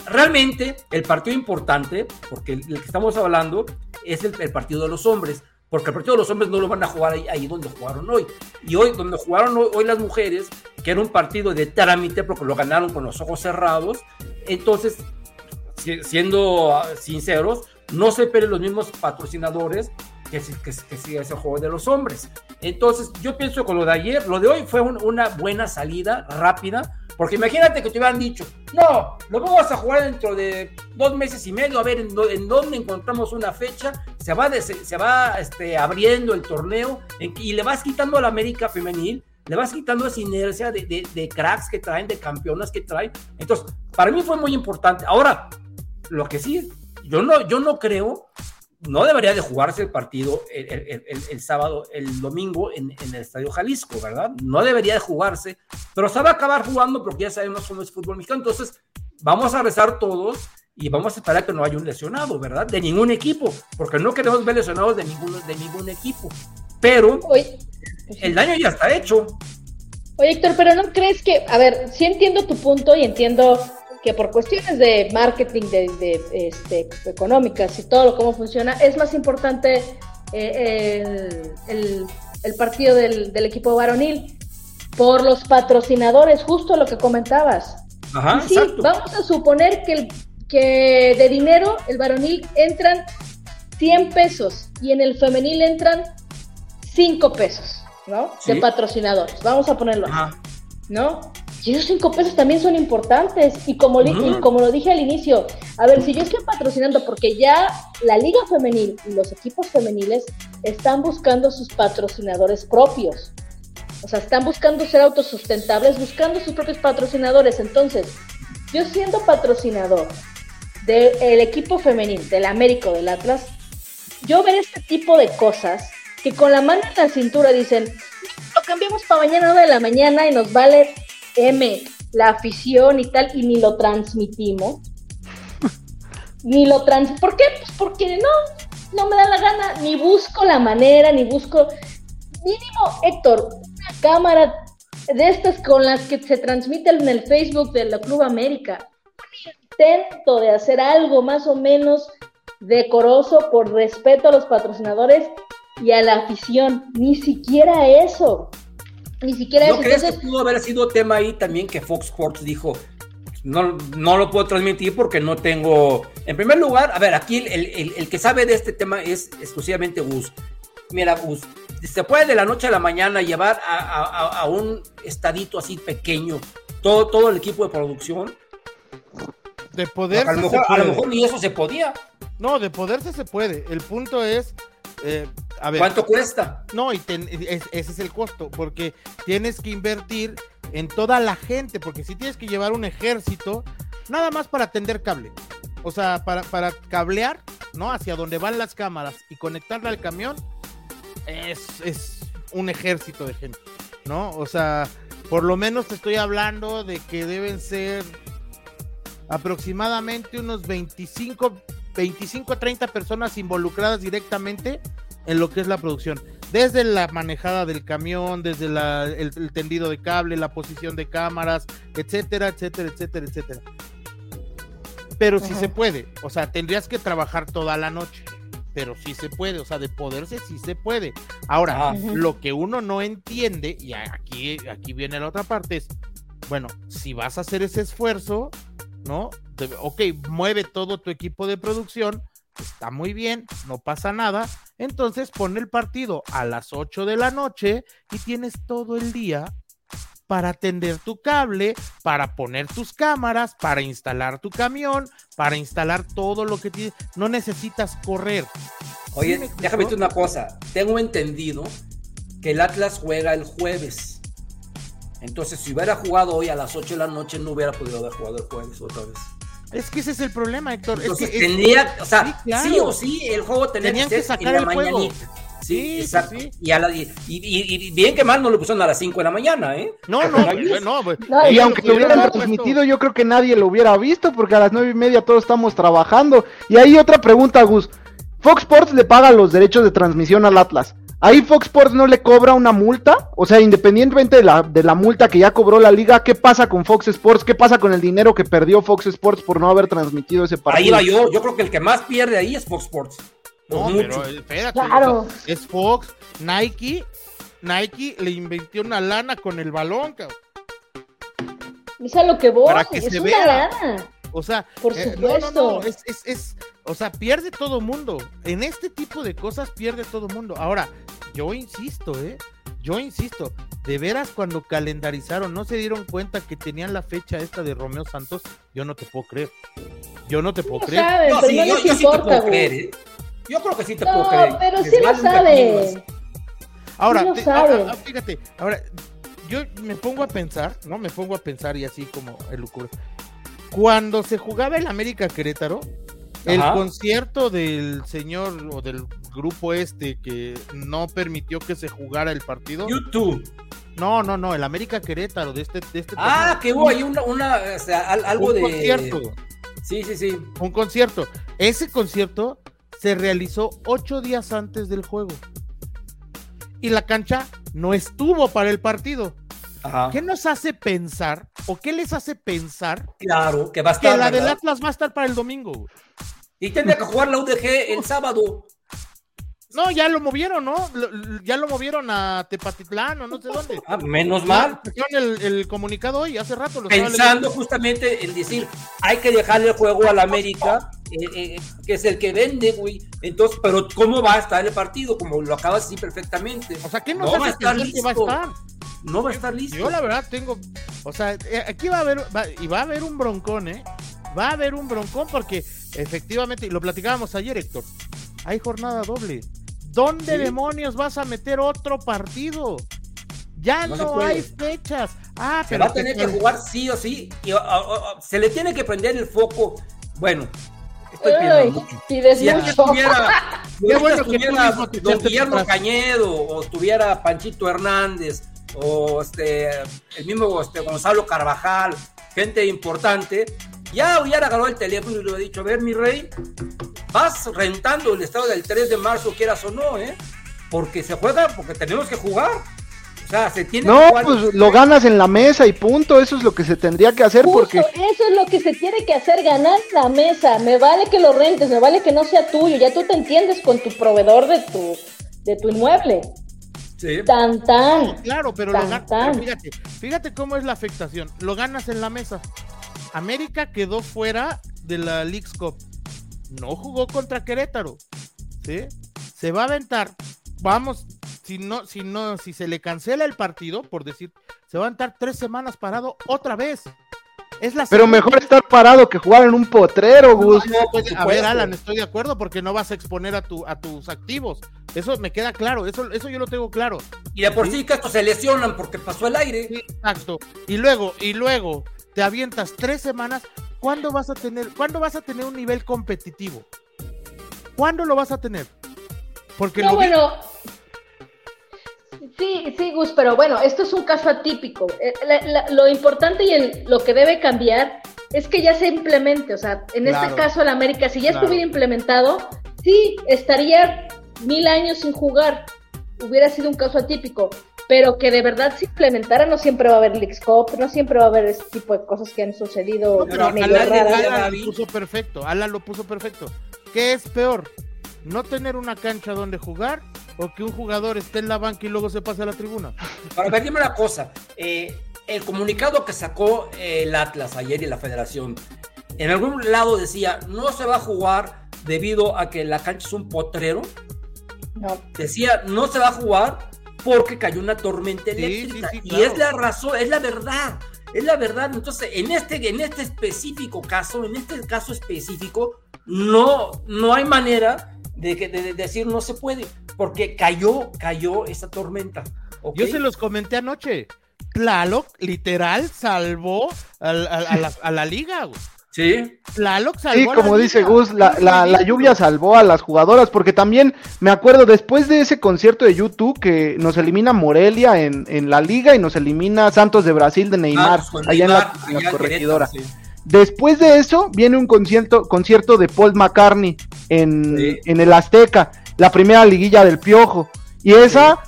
realmente el partido importante, porque el, que estamos hablando es el, el, partido de los hombres, porque el partido de los hombres no lo van a jugar ahí, ahí donde jugaron hoy. Y hoy, donde jugaron hoy, las mujeres, que era un partido de trámite, porque lo ganaron con los ojos cerrados, entonces siendo ah, sinceros, no se pelen los mismos patrocinadores que, que, que, ese juego de los hombres. Entonces, yo pienso que lo de ayer, lo de hoy fue una buena salida rápida, porque imagínate que te hubieran dicho, no, lo vamos a jugar dentro de dos meses y medio, a ver en, dónde encontramos una fecha, se va, se, va este, abriendo el torneo y le vas quitando a la América femenil, le vas quitando esa inercia de, de, de cracks que traen, de campeonas que traen. Entonces, para mí fue muy importante. Ahora, lo que sí, yo no, yo no creo, no debería de jugarse el partido el, sábado, el domingo en, el Estadio Jalisco, ¿verdad? No debería de jugarse, pero se va a acabar jugando porque ya sabemos cómo es fútbol mexicano. Entonces, vamos a rezar todos y vamos a esperar que no haya un lesionado, ¿verdad? De ningún equipo, porque no queremos ver lesionados de ningún, de ningún equipo. Pero el daño ya está hecho. Oye, Héctor, pero ¿no crees que, a ver, sí entiendo tu punto y entiendo que por cuestiones de marketing, de, este, económicas y todo lo cómo funciona, es más importante eh, el, partido del, equipo varonil por los patrocinadores, justo lo que comentabas. Ajá, sí, vamos a suponer que, que de dinero el varonil entran 100 pesos y en el femenil entran 5 pesos, ¿no? De patrocinadores. Vamos a ponerlo así, ¿no? Y esos cinco pesos también son importantes. Y como, como lo dije al inicio, a ver, si yo estoy patrocinando, porque ya la liga femenil y los equipos femeniles están buscando sus patrocinadores propios. O sea, están buscando ser autosustentables, buscando sus propios patrocinadores. Entonces, yo siendo patrocinador del equipo femenil, del Américo, del Atlas, yo ver este tipo de cosas que con la mano en la cintura dicen, lo cambiamos para mañana 9 de la mañana y nos vale M, la afición y tal, y ni lo transmitimos. ni lo trans... ¿Por qué? Pues porque no. no me da la gana, ni busco la manera, ni busco. Mínimo, Héctor, una cámara de estas con las que se transmite en el Facebook de la Club América. Un intento de hacer algo más o menos decoroso por respeto a los patrocinadores y a la afición. Ni siquiera eso. Ni siquiera ¿No eso. crees Entonces, que pudo haber sido tema ahí también que Fox Sports dijo? No, no lo puedo transmitir porque no tengo. En primer lugar, a ver, aquí el, el- el que sabe de este tema es exclusivamente Gus. Mira, Gus, se puede de la noche a la mañana llevar a, a- a- a un estadito así pequeño todo, todo el equipo de producción. De poder a, lo mejor, a lo mejor ni eso se podía. No, de poderse se puede. El punto es, eh, a ver, ¿Cuánto cuesta? no, y ten- es- ese es el costo, porque tienes que invertir en toda la gente, porque si tienes que llevar un ejército, nada más para tender cable, o sea, para, para cablear, ¿no? Hacia donde van las cámaras y conectarla al camión, es, es un ejército de gente, ¿no? O sea, por lo menos te estoy hablando de que deben ser aproximadamente unos 25, 25 a 30 personas involucradas directamente en lo que es la producción. Desde la manejada del camión, desde la- el, el tendido de cable, la posición de cámaras, etcétera, etcétera, etcétera, etcétera. Pero sí Ajá. se puede, o sea, tendrías que trabajar toda la noche, pero sí se puede, o sea, de poderse sí se puede. Ahora, Ajá. lo que uno no entiende, y aquí, aquí viene la otra parte, es, bueno, si vas a hacer ese esfuerzo, ¿no? Ok, mueve todo tu equipo de producción, está muy bien, no pasa nada, entonces pon el partido a las 8 de la noche y tienes todo el día para atender tu cable, para poner tus cámaras, para instalar tu camión, para instalar todo lo que tienes. No necesitas correr. Oye, déjame decirte una cosa. Tengo entendido que el Atlas juega el jueves. Entonces, si hubiera jugado hoy a las 8 de la noche, no hubiera podido haber jugado el jueves otra vez. Es que ese es el problema, Héctor. Es que tendría, o sea, Sí, o sí, el juego tenía Tenían que sacar en la el juego. mañanita. Sí, Sí, exacto. sí. Y, a la- y, y- y bien que mal no lo pusieron a las 5 de la mañana, ¿eh? No, no, no, no, güey. No, Y aunque lo hubieran transmitido, yo creo que nadie lo hubiera visto, porque a las nueve y media todos estamos trabajando. Y ahí otra pregunta, Gus. Fox Sports le paga los derechos de transmisión al Atlas. ¿Ahí Fox Sports no le cobra una multa? O sea, independientemente de la, de la multa que ya cobró la liga, ¿qué pasa con Fox Sports? ¿Qué pasa con el dinero que perdió Fox Sports por no haber transmitido ese Ahí partido? va yo. Yo creo que el que más pierde ahí es Fox Sports. Por No, mucho. pero espérate. Claro. es Fox, Nike. Nike le invirtió una lana con el balón, cabrón. es a lo que voy, Para que es se una vea. lana. O sea, Por eh, no, no, no, supuesto. es, es, es, o sea, pierde todo mundo. En este tipo de cosas pierde todo mundo. Ahora, yo insisto, ¿eh? Yo insisto, de veras cuando calendarizaron, no se dieron cuenta que tenían la fecha esta de Romeo Santos, yo no te puedo creer. Yo no te puedo No creer. saben, No, pero sí, no yo, les yo sí te importa, puedo güey. creer, ¿eh? Yo creo que sí te puedo No, creer. pero sí lo. Ahora, Sí te- saben. ah, ah, fíjate, ahora, yo me pongo a pensar, ¿no? Me pongo a pensar y así como el lucuro. Cuando se jugaba el América Querétaro, el Ajá. concierto del señor o del grupo este que no permitió que se jugara el partido. YouTube. No, no, no, el América Querétaro de este, de este Ah, torneo. que hubo ahí una, una o sea, al- algo un de. concierto, Sí, sí, sí. un concierto. Ese concierto se realizó ocho días antes del juego. Y la cancha no estuvo para el partido. Ajá. ¿Qué nos hace pensar o qué les hace pensar Claro, que va a que estar. la del. Atlas va a estar para el domingo? Y tendría que jugar la UDG el sábado. No, ya lo movieron, ¿no? Ya lo movieron a Tepatitlán o no sé dónde. Ah, menos mal. El, el comunicado hoy, hace rato. Lo Pensando justamente en decir, hay que dejarle el juego al América, eh, eh, que es el que vende, güey. Entonces, pero ¿cómo va a estar el partido? Como lo acabas de decir perfectamente. O sea, ¿qué nos No va a estar que va a listo. estar? No va a estar listo. Yo la verdad tengo, o sea, eh, aquí va a haber, va- y va a haber un broncón, ¿eh? Va a haber un broncón porque efectivamente, y lo platicábamos ayer, Héctor, hay jornada doble. ¿Dónde Sí. demonios vas a meter otro partido? Ya No hay fechas. Ah, Se pero va a tener ¿qué que jugar sí o sí. Y, se le tiene que prender el foco. Bueno, estoy Ay, mucho. Si estuviera, Qué bueno que estuviera te don Guillermo. Cañedo, o estuviera Panchito Hernández, o este, el mismo este, Gonzalo Carvajal, gente importante, ya hubiera agarrado el teléfono y le hubiera dicho, a ver, mi rey, vas rentando el estado del 3 de marzo, quieras o no, ¿eh? Porque se juega, porque tenemos que jugar. O sea, se tiene No, que jugar. pues lo ganas en la mesa y punto. Eso es lo que se tendría que hacer Justo, porque eso es lo que se tiene que hacer, ganar la mesa. Me vale que lo rentes, me vale que no sea tuyo. Ya tú te entiendes con tu proveedor de tu, de tu inmueble. Sí. Tan tan. Claro, pero lo Tan, gan- tan. pero fíjate, fíjate cómo es la afectación. Lo ganas en la mesa. América quedó fuera de la League's Cup. No jugó contra Querétaro. ¿Sí? Se va a aventar. Vamos, si no, si no, si se le cancela el partido, por decir, se va a aventar tres semanas parado otra vez. Es la pero mejor estar parado que jugar en un potrero, Gus. No, por a ver. Alan, estoy de acuerdo porque no vas a exponer a, tu, a tus activos. Eso me queda claro, eso, eso yo lo tengo claro. Y de por sí que estos se lesionan porque pasó el aire. Sí, exacto. Y luego, y luego te avientas tres semanas. ¿Cuándo vas a tener, cuándo vas a tener un nivel competitivo? ¿Cuándo lo vas a tener? Porque No, lo bueno. Sí, sí, Gus, pero bueno, esto es un caso atípico. Eh, la- la- lo importante y el- lo que debe cambiar es que ya se implemente. O sea, en Claro. este caso, el América, si ya Claro. estuviera implementado, sí, estaría mil años sin jugar. Hubiera sido un caso atípico. Pero que de verdad se implementara, no siempre va a haber Cup, no siempre va a haber este tipo de cosas que han sucedido No, pero medio raras. Alan lo puso perfecto. Alan lo puso perfecto. ¿Qué es peor? ¿No tener una cancha donde jugar o que un jugador esté en la banca y luego se pase a la tribuna? Para ver, dime una cosa. eh, el comunicado que sacó eh, el Atlas ayer y la federación, en algún lado decía, no se va a jugar debido a que la cancha es un potrero. No. Decía, no se va a jugar porque cayó una tormenta eléctrica. sí, sí, Y claro. es la razón, es la verdad. Es la verdad. Entonces, en este, en este específico caso, en este caso específico, no, no hay manera de, que, de- de decir no se puede, porque cayó, cayó esa tormenta. Yo se los comenté anoche. Tlaloc, literal, salvó al- al- a, la, a la liga. güey. Sí. Tlaloc salvó Sí, la como dice. Gus, la, la, la lluvia salvó a las jugadoras, porque también me acuerdo después de ese concierto de YouTube que nos elimina Morelia en, en la liga y nos elimina Santos de Brasil de Neymar, Ah, allá en la, Neymar, en la allá en corregidora. Sí. Después de eso viene un concierto, concierto de Paul McCartney en, Sí. en el Azteca, la primera liguilla del Piojo. Y esa,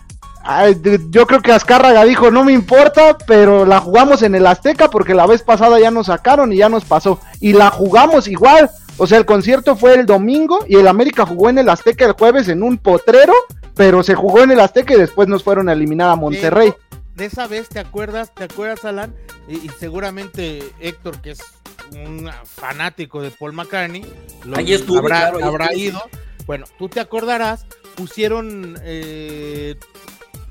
yo creo que Azcárraga dijo, no me importa, pero la jugamos en el Azteca porque la vez pasada ya nos sacaron y ya nos pasó. Y la jugamos igual. O sea, el concierto fue el domingo y el América jugó en el Azteca el jueves en un potrero, pero se jugó en el Azteca y después nos fueron a eliminar a Monterrey. De esa vez, ¿te acuerdas? ¿Te acuerdas, Alan? Y, y seguramente Héctor, que es un fanático de Paul McCartney, lo- Ahí estuve, habrá, claro, ahí habrá estuve, ido. Bueno, tú te acordarás, pusieron eh,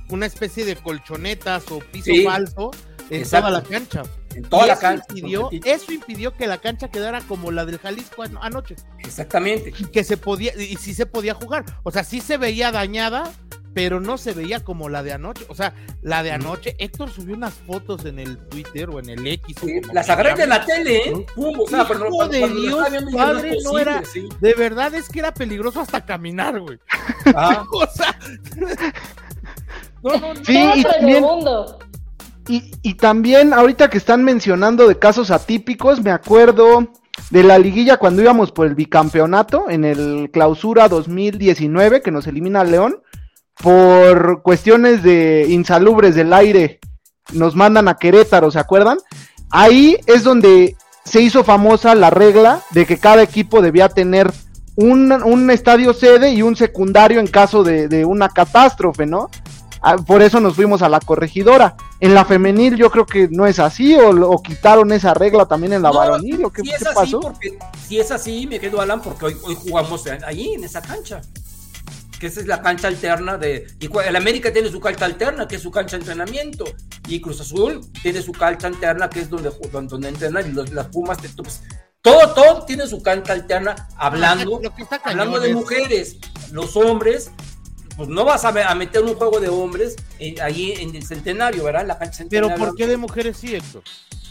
una especie de colchonetas o piso Sí, falso en exacto. toda la cancha. En toda Y la eso cancha. Impidió, eso impidió que la cancha quedara como la del Jalisco ano- anoche. Exactamente. Y que se podía, y sí se podía jugar. O sea, sí se veía dañada, pero no se veía como la de anoche. O sea, la de anoche, Héctor subió unas fotos en el Twitter o en el X. Sí, Las agarré de la tele, ¿eh? Pum, o sea, Hijo pero cuando- de cuando Dios, viendo, padre, no posible, era- sí. De verdad es que era peligroso hasta caminar, güey. Ajá. O sea. No, no, no. Sí, y también-. Y, y también, ahorita que están mencionando de casos atípicos, me acuerdo de la liguilla cuando íbamos por el bicampeonato en el clausura 2019, que nos elimina León, por cuestiones de insalubres del aire, nos mandan a Querétaro, ¿se acuerdan? Ahí es donde se hizo famosa la regla de que cada equipo debía tener un, un estadio sede y un secundario en caso de, de una catástrofe, ¿no? Ah, por eso nos fuimos a la corregidora. En la femenil yo creo que no es así, o, o quitaron esa regla también en la No, varonil, o qué, si qué es así, pasó. porque si es así, me quedo Alan, porque hoy, hoy jugamos allí, en esa cancha. Que esa es la cancha alterna de. Y el América tiene su cancha alterna, que es su cancha de entrenamiento. Y Cruz Azul tiene su cancha alterna, que es donde, donde, donde entrenan. Y los- las Pumas, te- pues, todo, todo tiene su cancha alterna, hablando, Lo que está cañón hablando de es- mujeres. Los hombres, pues no vas a, me- a meter un juego de hombres en- allí en el centenario, ¿verdad? En la cancha Pero centenario. ¿por qué de mujeres sí, Héctor?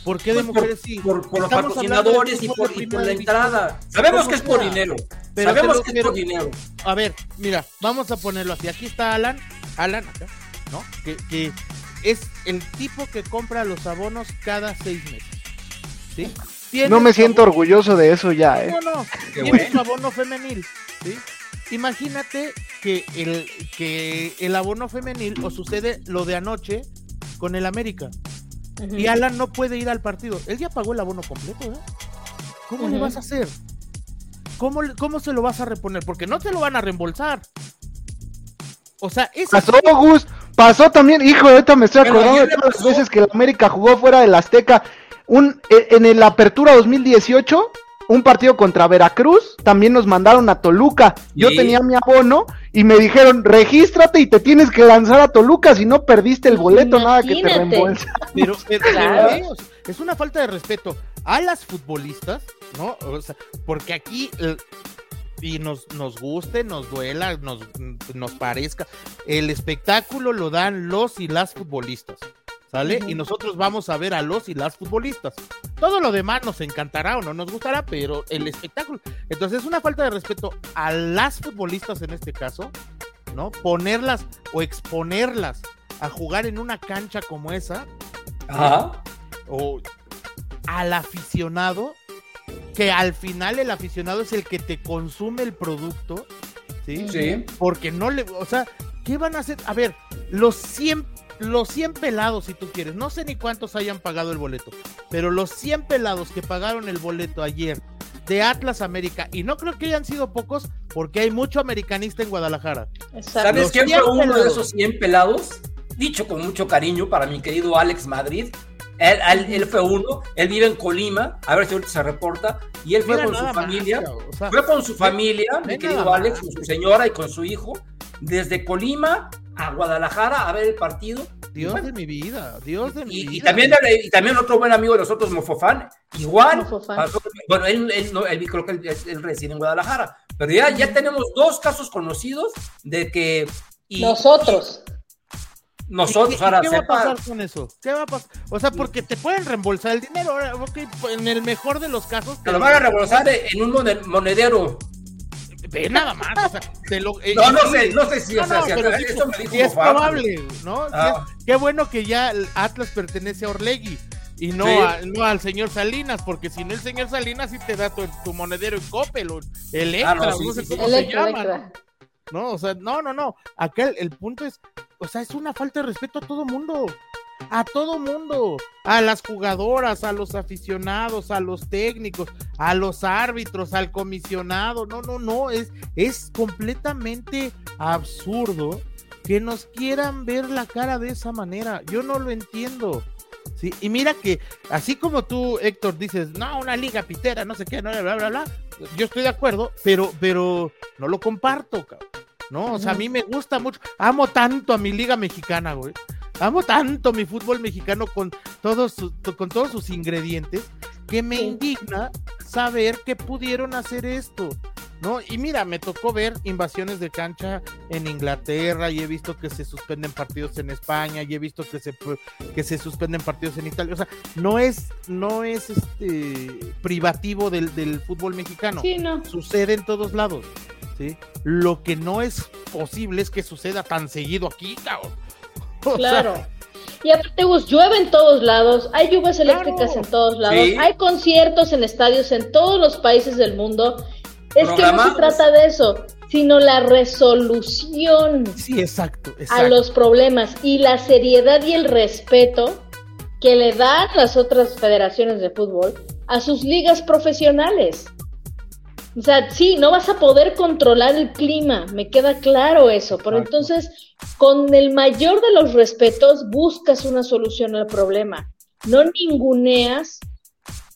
¿Por qué de Pues por- mujeres sí? Por, por los patrocinadores y por, y por la entrada. Sabemos que es por dinero. Pero Sabemos que es pero- por dinero. A ver, mira, vamos a ponerlo así. Aquí está Alan, Alan acá, ¿no? Que, que es el tipo que compra los abonos cada seis meses. ¿Sí? No me siento orgulloso de eso ya, ¿eh? No, no, tiene bueno. su abono femenil, ¿sí? Imagínate que el, que el abono femenil o sucede lo de anoche con el América y Alan no puede ir al partido. Él ya pagó el abono completo, ¿eh? ¿Cómo le vas a hacer? ¿Cómo, le- ¿Cómo se lo vas a reponer? Porque no te lo van a reembolsar. O sea, es Pasó, Gus. Pasó también. Hijo, ahorita me estoy acordando de todas las veces que el América jugó fuera del Azteca. Un, eh, en el Apertura 2018, un partido contra Veracruz, también nos mandaron a Toluca. Yo Sí. tenía mi abono y me dijeron, regístrate y te tienes que lanzar a Toluca si no perdiste el boleto, nada que te reembolsa. Pero, pero- Claro. pero, eh, es una falta de respeto a las futbolistas, ¿no? O sea, porque aquí, eh, y nos, nos guste, nos duela, nos, nos parezca, el espectáculo lo dan los y las futbolistas, Y nosotros vamos a ver a los y las futbolistas. Todo lo demás nos encantará o no nos gustará, pero el espectáculo. Entonces es una falta de respeto a las futbolistas en este caso, ¿no? Ponerlas o exponerlas a jugar en una cancha como esa, Ajá. o al aficionado, que al final el aficionado es el que te consume el producto, ¿sí? Sí. Porque no le, o sea, ¿qué van a hacer? A ver, los 100, los 100 pelados, si tú quieres, no sé ni cuántos hayan pagado el boleto, pero los 100 pelados que pagaron el boleto ayer de Atlas América, y no creo que hayan sido pocos, porque hay mucho americanista en Guadalajara. Exacto. ¿Sabes quién 100 fue uno de esos 100 pelados? Dicho con mucho cariño para mi querido Alex Madrid. Él, él- él fue uno, él vive en Colima, a ver si ahorita se reporta, y él fue Mira con su más, familia, o sea, fue con su familia, mi querido Alex, más. con su señora y con su hijo, desde Colima a Guadalajara a ver el partido. Dios Bueno, de mi vida, Dios de mi Y, y vida. también, y también otro buen amigo de nosotros, Mofofán, igual. Mofofán. pasó- bueno, él, él, no, él creo que él, él reside en Guadalajara, pero ya, ya tenemos dos casos conocidos de que... y- Nosotros. ¿Y nosotros qué, ahora qué va a pasar con eso? ¿Qué va a pasar? O sea, porque te pueden reembolsar el dinero. Ahora, en el mejor de los casos. te lo van a reembolsar en un mone- monedero. Ve nada más. O sea, te lo, eh, No, no sé, no sé si, o No, sea, no, si pero eso sí, me es probable, ¿no? Ah. es- qué bueno que ya Atlas pertenece a Orlegui y no, Sí. a- no al señor Salinas, porque si no el señor Salinas sí te da tu, tu monedero en Coppel o Electra, Ah, no, o sí, no sé sí, sí. cómo se Electra, llama, Electra. ¿no? O sea, no, no, no. Acá el, el punto es, o sea, es una falta de respeto a todo mundo. A todo mundo. A las jugadoras, a los aficionados, a los técnicos, a los árbitros, al comisionado. No, no, no. Es, es completamente absurdo que nos quieran ver la cara de esa manera. Yo no lo entiendo. Sí, y mira que, así como tú, Héctor, dices, no, una liga pitera, no sé qué, no, bla, bla, bla, yo estoy de acuerdo, pero, pero no lo comparto, cabrón. No, o sea, a mí me gusta mucho, amo tanto a mi liga mexicana, güey. Amo tanto mi fútbol mexicano con todos, sus- con todos sus ingredientes que me indigna saber que pudieron hacer esto. ¿No? Y mira, me tocó ver invasiones de cancha en Inglaterra y he visto que se suspenden partidos en España y he visto que se que se suspenden partidos en Italia. O sea, no es, no es este privativo del, del fútbol mexicano. Sí, no. Sucede en todos lados. ¿sí? Lo que no es posible es que suceda tan seguido aquí, cabrón. O sea, Claro. Y aparte, Gus, llueve en todos lados, hay lluvias eléctricas Claro. en todos lados, Sí. hay conciertos en estadios en todos los países del mundo. Es que no se trata de eso, sino la resolución sí, exacto, a los problemas y la seriedad y el respeto que le dan las otras federaciones de fútbol a sus ligas profesionales. O sea, sí, no vas a poder controlar el clima, me queda claro eso, pero Exacto. entonces con el mayor de los respetos buscas una solución al problema. No ninguneas,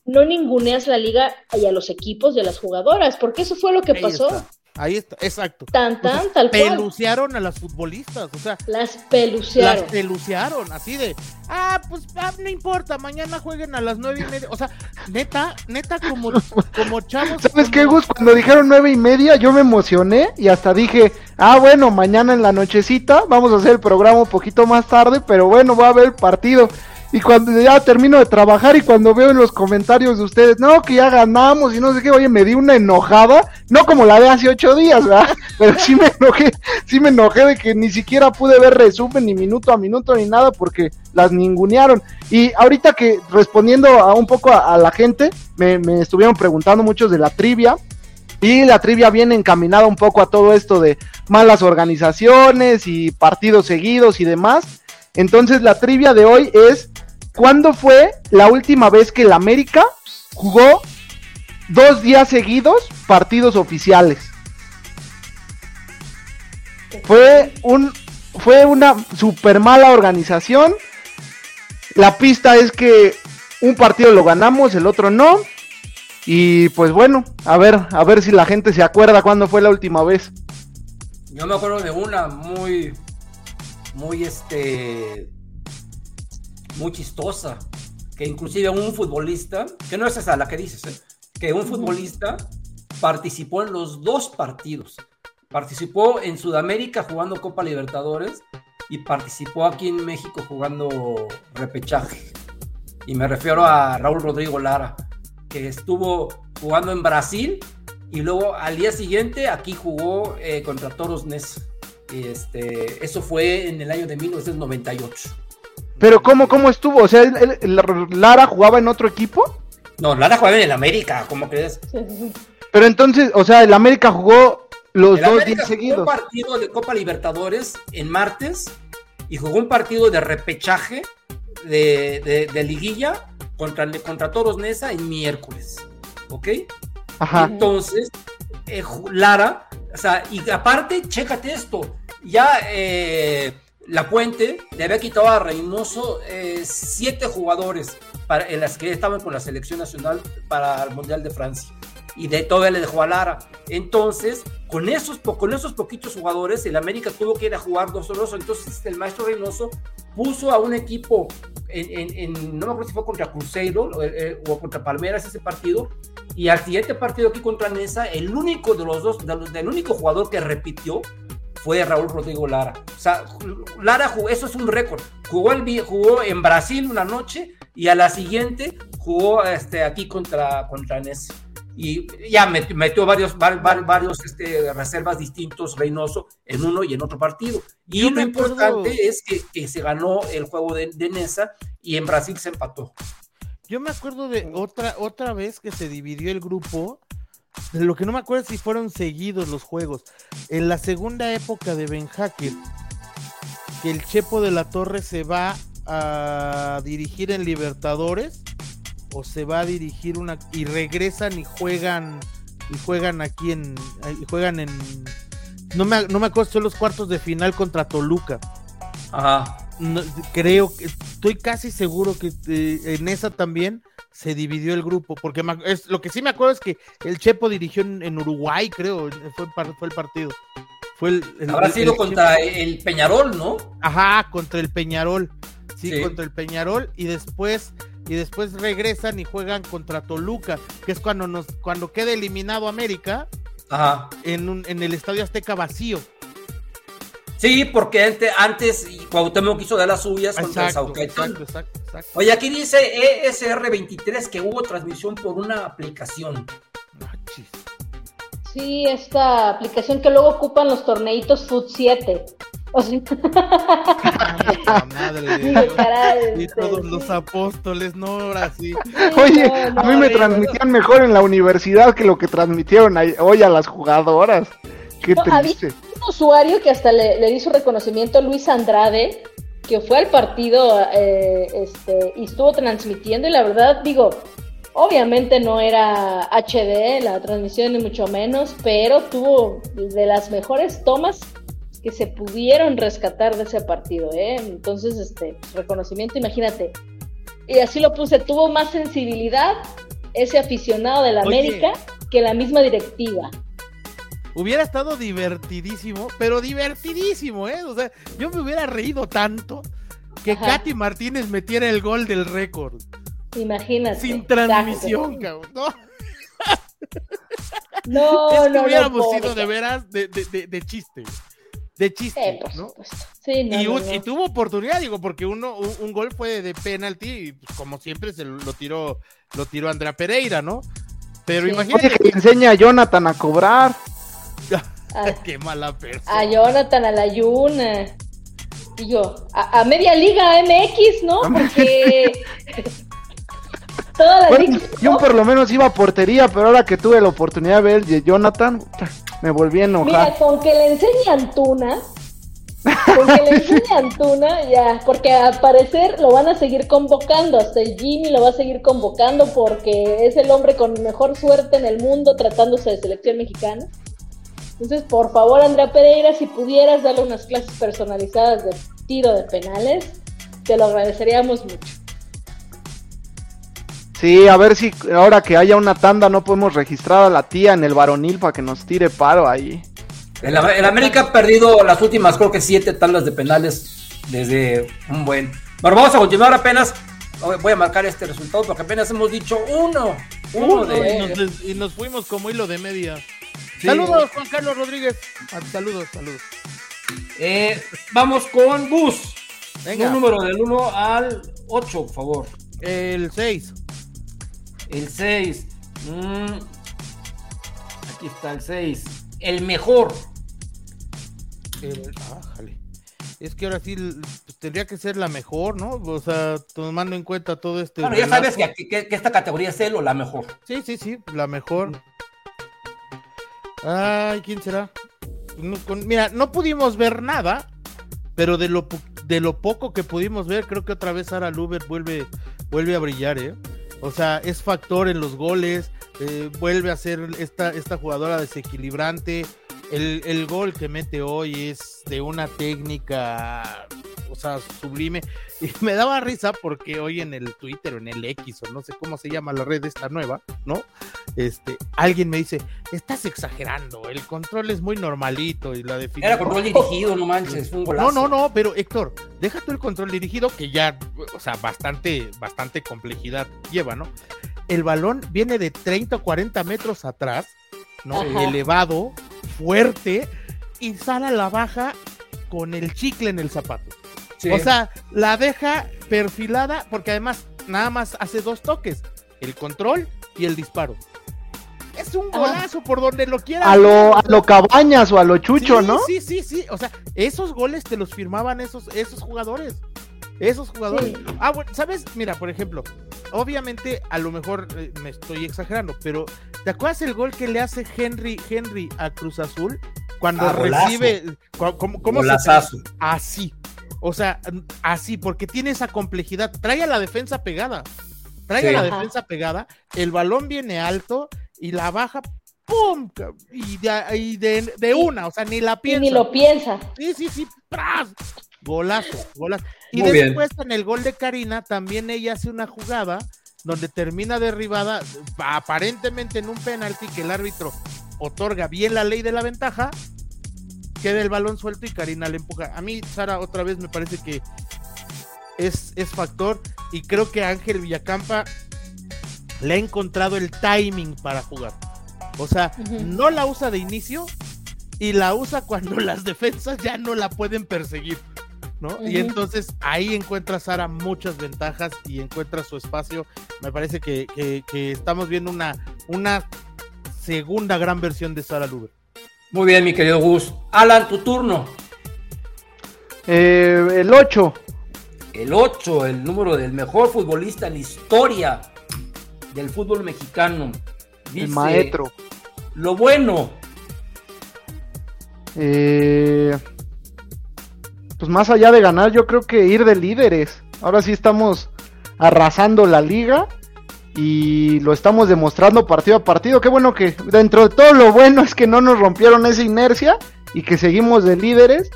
no ninguneas la liga y a los equipos y a las jugadoras, porque eso fue lo que Ahí pasó. está, ahí está, exacto. Tan, tan, Entonces, tal cual. Pelucearon a las futbolistas, o sea, Las pelucearon. las pelucearon, así de, ah, pues ah, no importa, mañana jueguen a las nueve y media. O sea, neta, neta, como, como chavos. ¿Sabes qué, Gus? Cuando dijeron nueve y media, yo me emocioné y hasta dije, ah, bueno, mañana en la nochecita vamos a hacer el programa un poquito más tarde, pero bueno, va a haber el partido. Y cuando ya termino de trabajar y cuando veo en los comentarios de ustedes, no, que ya ganamos y no sé qué, oye, me di una enojada, no como la de hace ocho días, ¿verdad? pero sí me enojé, sí me enojé de que ni siquiera pude ver resumen ni minuto a minuto ni nada porque las ningunearon. Y ahorita que respondiendo a un poco a, la gente, me, me estuvieron preguntando muchos de la trivia. Y la trivia viene encaminada un poco a todo esto de malas organizaciones y partidos seguidos y demás. Entonces la trivia de hoy es, ¿cuándo fue la última vez que el América jugó dos días seguidos partidos oficiales. Fue un fue una super mala organización. La pista es que un partido lo ganamos, el otro no. Y pues bueno, a ver, a ver si la gente se acuerda cuándo fue la última vez. Yo me acuerdo de una muy muy este muy chistosa, que inclusive un futbolista, que no es esa la que dices, ¿eh? Que un futbolista participó en los dos partidos. Participó en Sudamérica jugando Copa Libertadores y participó aquí en México jugando repechaje. Y me refiero a Raúl Rodrigo Lara, que estuvo jugando en Brasil y luego al día siguiente aquí jugó eh, contra Toros Nes. Este, eso fue en el año de 1998. Pero ¿cómo, cómo estuvo? O sea, ¿Lara jugaba en otro equipo? No, Lara jugaba en el América, ¿cómo crees? Pero entonces, o sea, el América jugó los dos días seguidos. Jugó un partido de Copa Libertadores en martes y jugó un partido de repechaje de, liguilla contra, contra Toros Nesa en miércoles. ¿Ok? Ajá. Entonces, eh, Lara, o sea, y aparte, chécate esto, ya eh, La Puente le había quitado a Reynoso eh, siete jugadores en las que estaban con la selección nacional para el Mundial de Francia. Y de todavía le dejó a Lara. Entonces, con esos, con esos poquitos jugadores, el América tuvo que ir a jugar dos solos. Entonces, el maestro Reynoso puso a un equipo en, no me acuerdo si fue contra Cruzeiro eh, eh, o contra Palmeras ese partido. Y al siguiente partido aquí contra Nesa, el único de los dos, del único jugador que repitió fue Raúl Rodrigo Lara. O sea, Lara jugó, eso es un récord. Jugó, el, jugó en Brasil una noche y a la siguiente jugó este, aquí contra, contra Nes. Y ya metió varios, varios este, reservas distintos, Reynoso, en uno y en otro partido. Y lo importante es que, se ganó el juego de, de Nesa y en Brasil se empató. Yo me acuerdo de otra, otra vez que se dividió el grupo lo que no me acuerdo si fueron seguidos los juegos. En la segunda época de Ben Hacker, que el Chepo de la Torre se va a dirigir en Libertadores o se va a dirigir una y regresan y juegan y juegan aquí en y juegan en no me, no me acuerdo son los cuartos de final contra Toluca. Ajá. creo que estoy casi seguro que eh, en esa también se dividió el grupo, porque es, lo que sí me acuerdo es que el Chepo dirigió en, Uruguay, creo, fue, fue, el partido. Fue el, Habrá sido contra el Peñarol, ¿no? Ajá, contra el Peñarol. Sí, contra el Peñarol y después y después regresan y juegan contra Toluca, que es cuando nos cuando queda eliminado América Ajá. En, un, en el Estadio Azteca vacío. Sí, porque antes, antes Cuauhtémoc quiso dar las suyas contra el Exacto, exacto, Oye, aquí dice ESR23 que hubo transmisión por una aplicación. Sí, esta aplicación que luego ocupan los torneitos Food 7. O sea... madre y todos los apóstoles, no, ahora sí. Oye, a mí me transmitían mejor en la universidad que lo que transmitieron hoy a las jugadoras. Qué triste un usuario que hasta le, le su reconocimiento, Luis Andrade, que fue al partido eh, este, y estuvo transmitiendo y la verdad digo, obviamente no era HD la transmisión ni mucho menos, pero tuvo de las mejores tomas que se pudieron rescatar de ese partido, ¿eh? Entonces, este, reconocimiento, imagínate. Y así lo puse, tuvo más sensibilidad ese aficionado de la América que la misma directiva. Hubiera estado divertidísimo, pero divertidísimo, ¿eh? O sea, yo me hubiera reído tanto que Katy Martínez metiera el gol del récord. Imagínate. Sin transmisión, cabrón. No, no, es que no, hubiéramos sido de veras de, de, de, chiste. De chiste, ¿no? Sí, no, y, y, tuvo oportunidad, digo, porque uno, un, gol fue de penalti y pues, como siempre se lo tiró, lo tiró Andrea Pereira, ¿no? Pero imagínate. que le enseña a Jonathan a cobrar. a, Qué mala persona. a Jonathan, a la Yuna. Y yo, a, a media liga MX, ¿no? Porque toda la Bueno, liga. yo por lo menos iba a portería, pero ahora que tuve la oportunidad de ver de Jonathan, me volví a Mira, enojar. con que le enseñe Antuna, con que le enseñe Antuna, ya, porque al parecer lo van a seguir convocando, hasta el Jimmy lo va a seguir convocando porque es el hombre con mejor suerte en el mundo tratándose de selección mexicana. Entonces, por favor, Andrea Pereira, si pudieras darle unas clases personalizadas de tiro de penales, te lo agradeceríamos mucho. Sí, a ver si ahora que haya una tanda no podemos registrar a la tía en el varonil para que nos tire paro ahí. El, el América ha perdido las últimas, creo que siete tandas de penales desde un buen. Bueno, vamos a continuar apenas. Voy a marcar este resultado porque apenas hemos dicho uno. Uno Uno, de. y, nos, y nos fuimos como hilo de media. Sí. Saludos, Juan Carlos Rodríguez. Ah, Saludos, saludos. Eh, vamos con Gus. Venga. Un número del 1 al 8, por favor. El 6. El 6. aquí está el 6. El mejor. El, ájale. Es que ahora sí pues, tendría que ser la mejor, ¿no? O sea, tomando en cuenta todo este. Bueno, ya sabes que, aquí- que- que esta categoría es el o la mejor. Sí, sí, sí, la mejor. Ay, ¿quién será? No, con- mira, no pudimos ver nada, pero de lo, de lo poco que pudimos ver, creo que otra vez Sara Luber vuelve, vuelve a brillar, ¿eh? O sea, es factor en los goles, eh, vuelve a ser esta, esta jugadora desequilibrante. El, el gol que mete hoy es de una técnica, o sea, sublime. Y me daba risa porque hoy en el Twitter o en el X o no sé cómo se llama la red esta nueva, ¿no? Este, alguien me dice, estás exagerando, el control es muy normalito y la definición. Era control dirigido, no manches, fue un golazo. No, no, no, pero Héctor, deja tú el control dirigido que ya, o sea, bastante, bastante complejidad lleva, ¿no? El balón viene de 30 o 40 metros atrás, ¿no? Ajá. Elevado, fuerte, y Sara la baja con el chicle en el zapato. Sí. O sea, la deja perfilada porque además nada más hace dos toques, el control y el disparo. Es un Ajá. golazo por donde lo quieras. A lo, a lo cabañas o a lo chucho, Sí, ¿no? Sí, sí, sí. O sea, esos goles te los firmaban esos, esos jugadores. Esos jugadores. Sí. Ah, bueno, ¿sabes? Mira, por ejemplo, obviamente, a lo mejor eh, me estoy exagerando, pero ¿te acuerdas el gol que le hace Henry, Henry a Cruz Azul? Cuando Ah, recibe. ¿Cómo, cómo se así. O sea, así, porque tiene esa complejidad. Trae a la defensa pegada. Trae a la defensa pegada. El balón viene alto y la baja. ¡Pum! Y de, y de, de Y- una, o sea, ni la Y piensa. ni lo piensa. Sí, sí, sí. ¡pras! Golazo, golazo. Y Muy bien. después en el gol de Karina, también ella hace una jugada donde termina derribada, aparentemente en un penalti que el árbitro otorga bien la ley de la ventaja, queda el balón suelto y Karina le empuja. A mí, Sara, otra vez me parece que es, es factor y creo que Ángel Villacampa le ha encontrado el timing para jugar. O sea, no la usa de inicio y la usa cuando las defensas ya no la pueden perseguir. ¿no? Y entonces ahí encuentra Sara muchas ventajas y encuentra su espacio. Me parece que, que- que estamos viendo una, una segunda gran versión de Sara Luber. Muy bien, mi querido Gus. Alan, tu turno. Eh, el 8. El 8, el número del mejor futbolista en la historia del fútbol mexicano. Dice, El maestro. Lo bueno. Eh, pues más allá de ganar, yo creo que ir de líderes. Ahora sí estamos arrasando la liga y lo estamos demostrando partido a partido. Qué bueno que dentro de todo lo bueno es que no nos rompieron esa inercia y que seguimos de líderes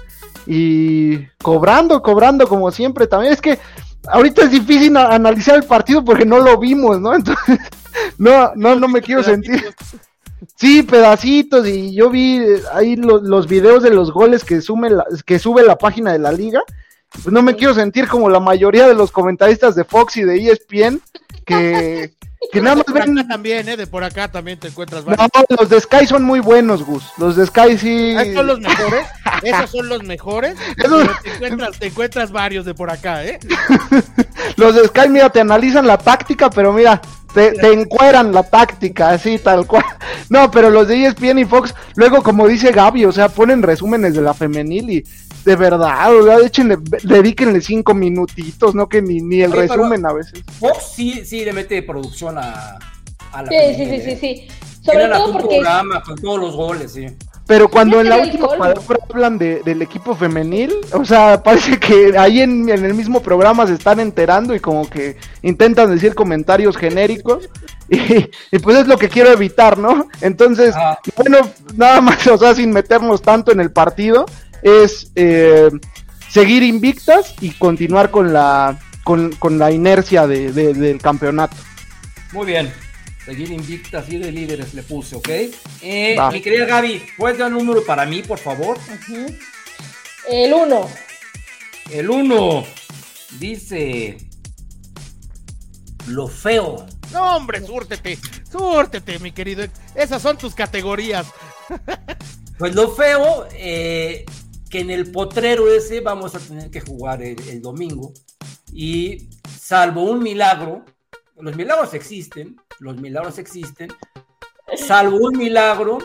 y cobrando, cobrando como siempre. También es que ahorita es difícil analizar el partido porque no lo vimos, ¿no? Entonces, no, no, no me quiero sentir. Sí, pedacitos y yo vi eh, ahí lo- los videos de los goles que, sume la- que sube la página de la liga. Pues no me quiero sentir como la mayoría de los comentaristas de Fox y de ESPN que, que nada más ven... también, ¿eh? De por acá también te encuentras No, varios. los de Sky son muy buenos, Gus. Los de Sky sí... Ah, son los mejores. Esos son los mejores. Esos- te, encuentras, te encuentras varios de por acá, ¿eh? Los de Sky, mira, te analizan la táctica, pero mira, te, te encueran la táctica, así tal cual. No, pero los de ESPN y Fox, luego como dice Gaby, o sea, ponen resúmenes de la femenil y de verdad, o sea, échenle, dedíquenle cinco minutitos, no que ni, ni el Oye, resumen a veces. Fox sí, sí le mete producción a, a la Sí, sí, sí, sí, ¿eh? sí. Sobre todo porque programa con todos los goles, sí. Pero cuando en la última palabra hablan de, del equipo femenil, o sea, parece que ahí en, en el mismo programa se están enterando y como que intentan decir comentarios genéricos y, y pues es lo que quiero evitar, ¿no? Entonces, Ah. bueno, nada más, o sea, sin meternos tanto en el partido, es eh, seguir invictas y continuar con la, con, con la inercia de- de- del campeonato. Muy bien. Seguir invicta, así de líderes le puse, ¿ok? Eh, mi querida Gaby, ¿puedes dar un número para mí, por favor? El uno. El 1 dice lo feo. No, hombre, súrtete, súrtete, mi querido. Esas son tus categorías. Pues lo feo, eh, que en el potrero ese vamos a tener que jugar el, domingo. Y salvo un milagro, los milagros existen, los milagros existen. Salvo un milagro,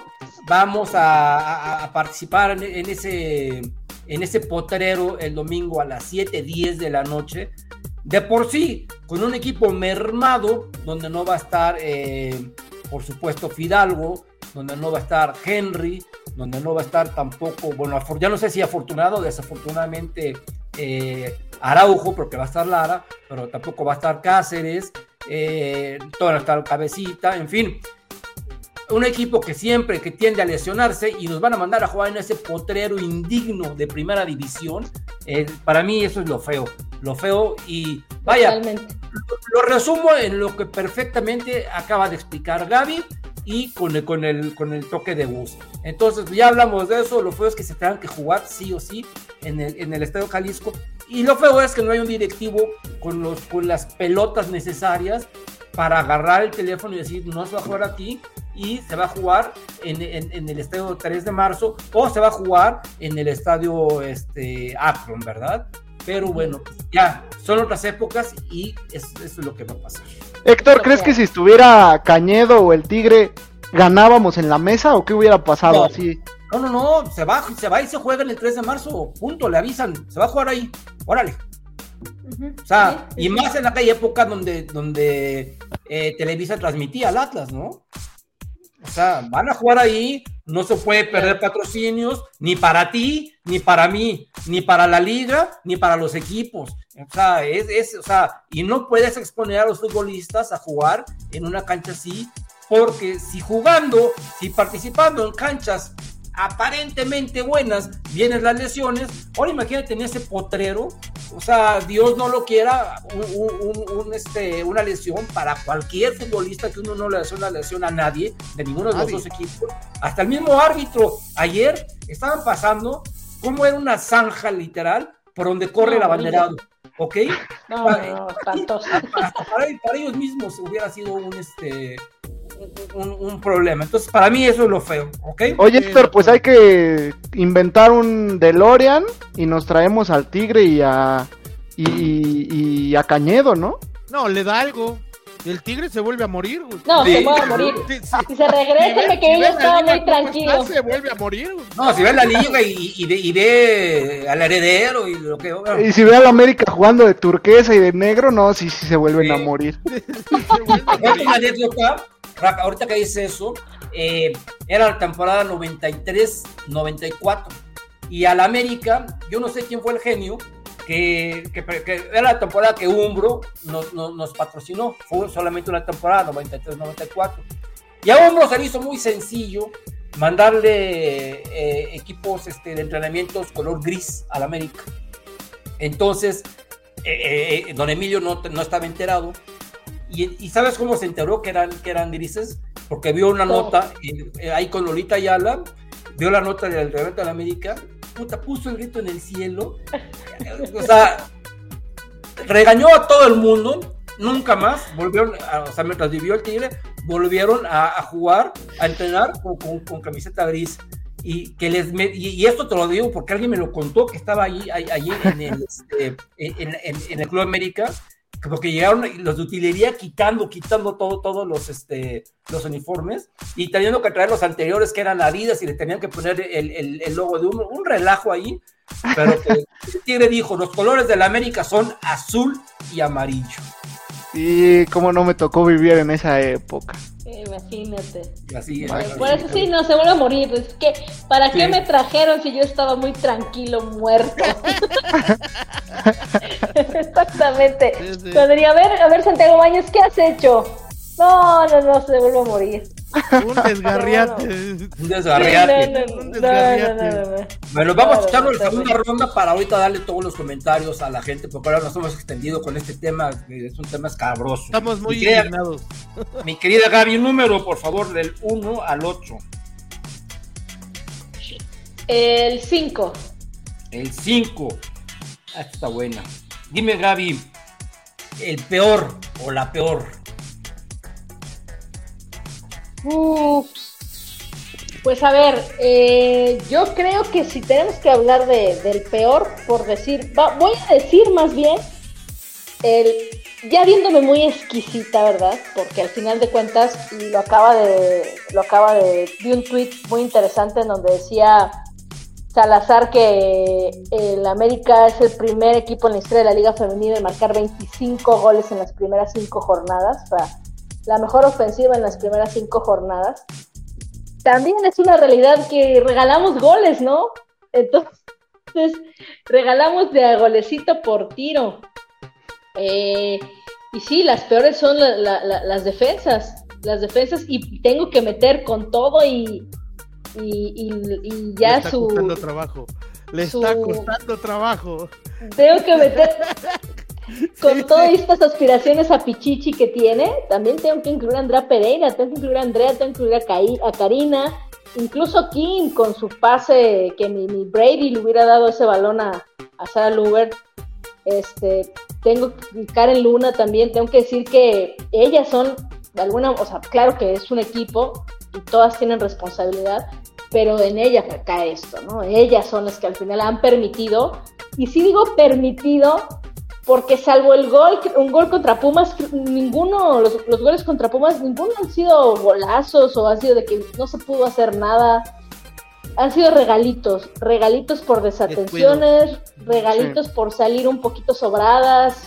vamos a, participar en, en ese, en ese potrero el domingo a las 7:10 de la noche. De por sí, con un equipo mermado, donde no va a estar, eh, por supuesto, Fidalgo, donde no va a estar Henry, donde no va a estar tampoco, bueno, ya no sé si afortunado o desafortunadamente eh, Araujo, porque va a estar Lara, pero tampoco va a estar Cáceres, eh, está el Cabecita, en fin. Un equipo que siempre que tiende a lesionarse y nos van a mandar a jugar en ese potrero indigno de primera división, eh, para mí eso es lo feo, lo feo y vaya, Totalmente. lo resumo en lo que perfectamente acaba de explicar Gaby y con el, con el, con el toque de bus. Entonces, ya hablamos de eso. Lo feo es que se tengan que jugar sí o sí en el, en el Estadio Jalisco. Y lo feo es que no hay un directivo con, los, con las pelotas necesarias para agarrar el teléfono y decir, no se va a jugar aquí y se va a jugar en, en- en el estadio 3 de marzo o se va a jugar en el estadio este, Akron, ¿verdad? Pero bueno, ya son otras épocas y es- eso es lo que va a pasar. Héctor, ¿crees que si estuviera Cañedo o el Tigre ganábamos en la mesa o qué hubiera pasado No. así? No, no, no, se va, se va y se juega en el 3 de marzo, punto, le avisan, se va a jugar ahí, órale. O sea, Sí, y más en aquella época donde, donde eh, Televisa transmitía al Atlas, ¿no? O sea, van a jugar ahí, no se puede perder patrocinios, ni para ti, ni para mí, ni para la liga, ni para los equipos. O sea, es, es, o sea, y no puedes exponer a los futbolistas a jugar en una cancha así, porque si jugando, si participando en canchas aparentemente buenas, vienen las lesiones, ahora imagínate en ese potrero, o sea, Dios no lo quiera, un, un- un- un, este, una lesión para cualquier futbolista que uno no le hace una lesión a nadie, de ninguno de los dos equipos, hasta el mismo árbitro, ayer estaban pasando como era una zanja literal por donde corre el abanderado, ¿ok? No, no, no, para, para ellos mismos hubiera sido un, este, un, un problema. Entonces, para mí eso es lo feo, ¿ok? Oye Héctor, pues hay que inventar un DeLorean y nos traemos al Tigre y a y, y- y a Cañedo, ¿no? No, le da algo. El tigre se vuelve a morir, güey. No, Sí. se va a morir. Sí, sí. Y se regresa, Si que ves yo la estaba muy tranquilo. está, se vuelve a morir, güey. No, si ve la liga y, y ve, y ve al heredero y lo que... bueno, Y si ve al América jugando de turquesa y de negro, no, sí, sí se vuelven Sí. a morir. Vuelve a ahorita que dice eso, eh, era la temporada 93-94 y al América, yo no sé quién fue el genio, que, que- que era la temporada que Umbro nos, nos- nos patrocinó, fue solamente una temporada, 93-94. Y a Umbro se le hizo muy sencillo mandarle eh, equipos este, de entrenamientos color gris al América. Entonces, eh, eh, don Emilio no, no estaba enterado. Y, y ¿sabes cómo se enteró que eran, que eran grises? Porque vio una nota eh, eh, ahí con Lolita Ayala, vio la nota del reglamento de la América, puta, puso el grito en el cielo. O sea, regañó a todo el mundo. Nunca más volvieron, o sea, mientras vivió el Tigre, volvieron a, jugar, a entrenar con, con- camiseta gris. Y, que les y, esto te lo digo porque alguien me lo contó que estaba ahí, allí en, el, este, en el Club América porque llegaron los de utilería quitando, quitando todo, todos los, este, los uniformes y teniendo que traer los anteriores que eran Adidas y le tenían que poner el, el, logo de un, un, relajo ahí, pero que el Tigre dijo, los colores de la América son azul y amarillo. Y cómo no me tocó vivir en esa época. Imagínate. Así es. Por eso sí, no, se vuelve a morir. Es que, ¿para qué me trajeron si yo estaba muy tranquilo, muerto? Exactamente. Podría ver, a ver, Santiago Baños, ¿qué has hecho? No, no, no, se vuelve a morir. Un desgarriate. un desgarriate. un desgarriate. Bueno, vamos a echarnos la segunda ronda para ahorita darle todos los comentarios a la gente, porque ahora nos hemos extendido con este tema, que es un tema escabroso. Estamos muy indignados. Mi querida Gaby, un número, por favor, del 1 al 8. El 5. El 5. Ah, está buena. Dime, Gaby, el peor o la peor pues a ver, eh, yo creo que si tenemos que hablar de, del peor, por decir, voy a decir más bien, el, ya viéndome muy exquisita, ¿verdad? Porque al final de cuentas, lo acaba de, lo acaba de, vi un tweet muy interesante en donde decía Salazar que el América es el primer equipo en la historia de la Liga Femenina en marcar 25 goles en las primeras cinco jornadas. O la mejor ofensiva en las primeras cinco jornadas. También es una realidad que regalamos goles, ¿no? Entonces, regalamos de a golecito por tiro. Eh, y sí, las peores son las defensas. Las defensas, y tengo que meter con todo y, y, ya Le está su. Costando trabajo. Le está costando trabajo. Tengo que meter con todas estas aspiraciones a Pichichi que tiene, también tengo que incluir a Andrea Pereira, tengo que incluir a Andrea, tengo que incluir a, Karina, incluso Kim con su pase que mi, Brady le hubiera dado ese balón a, a Sarah Luber. Este, tengo Karen Luna también, tengo que decir que ellas son, de alguna, o sea, claro que es un equipo y todas tienen responsabilidad, pero en ellas cae esto, ¿no? Ellas son las que al final han permitido, y si digo permitido, porque salvo el gol, un gol contra Pumas, ninguno, los, goles contra Pumas, ninguno han sido golazos o ha sido de que no se pudo hacer nada. Han sido regalitos, regalitos por desatenciones, regalitos por salir un poquito sobradas,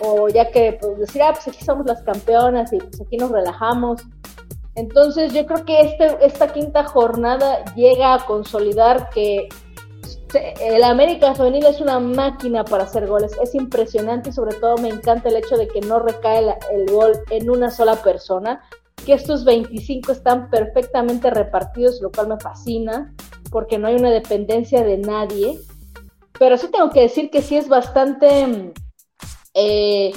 o ya que pues, decir, ah, pues aquí somos las campeonas y pues aquí nos relajamos. Entonces yo creo que este, esta quinta jornada llega a consolidar que el América Femenil es una máquina para hacer goles, es impresionante y sobre todo me encanta el hecho de que no recae el, gol en una sola persona, que estos 25 están perfectamente repartidos, lo cual me fascina, porque no hay una dependencia de nadie. Pero sí tengo que decir que sí es bastante, eh,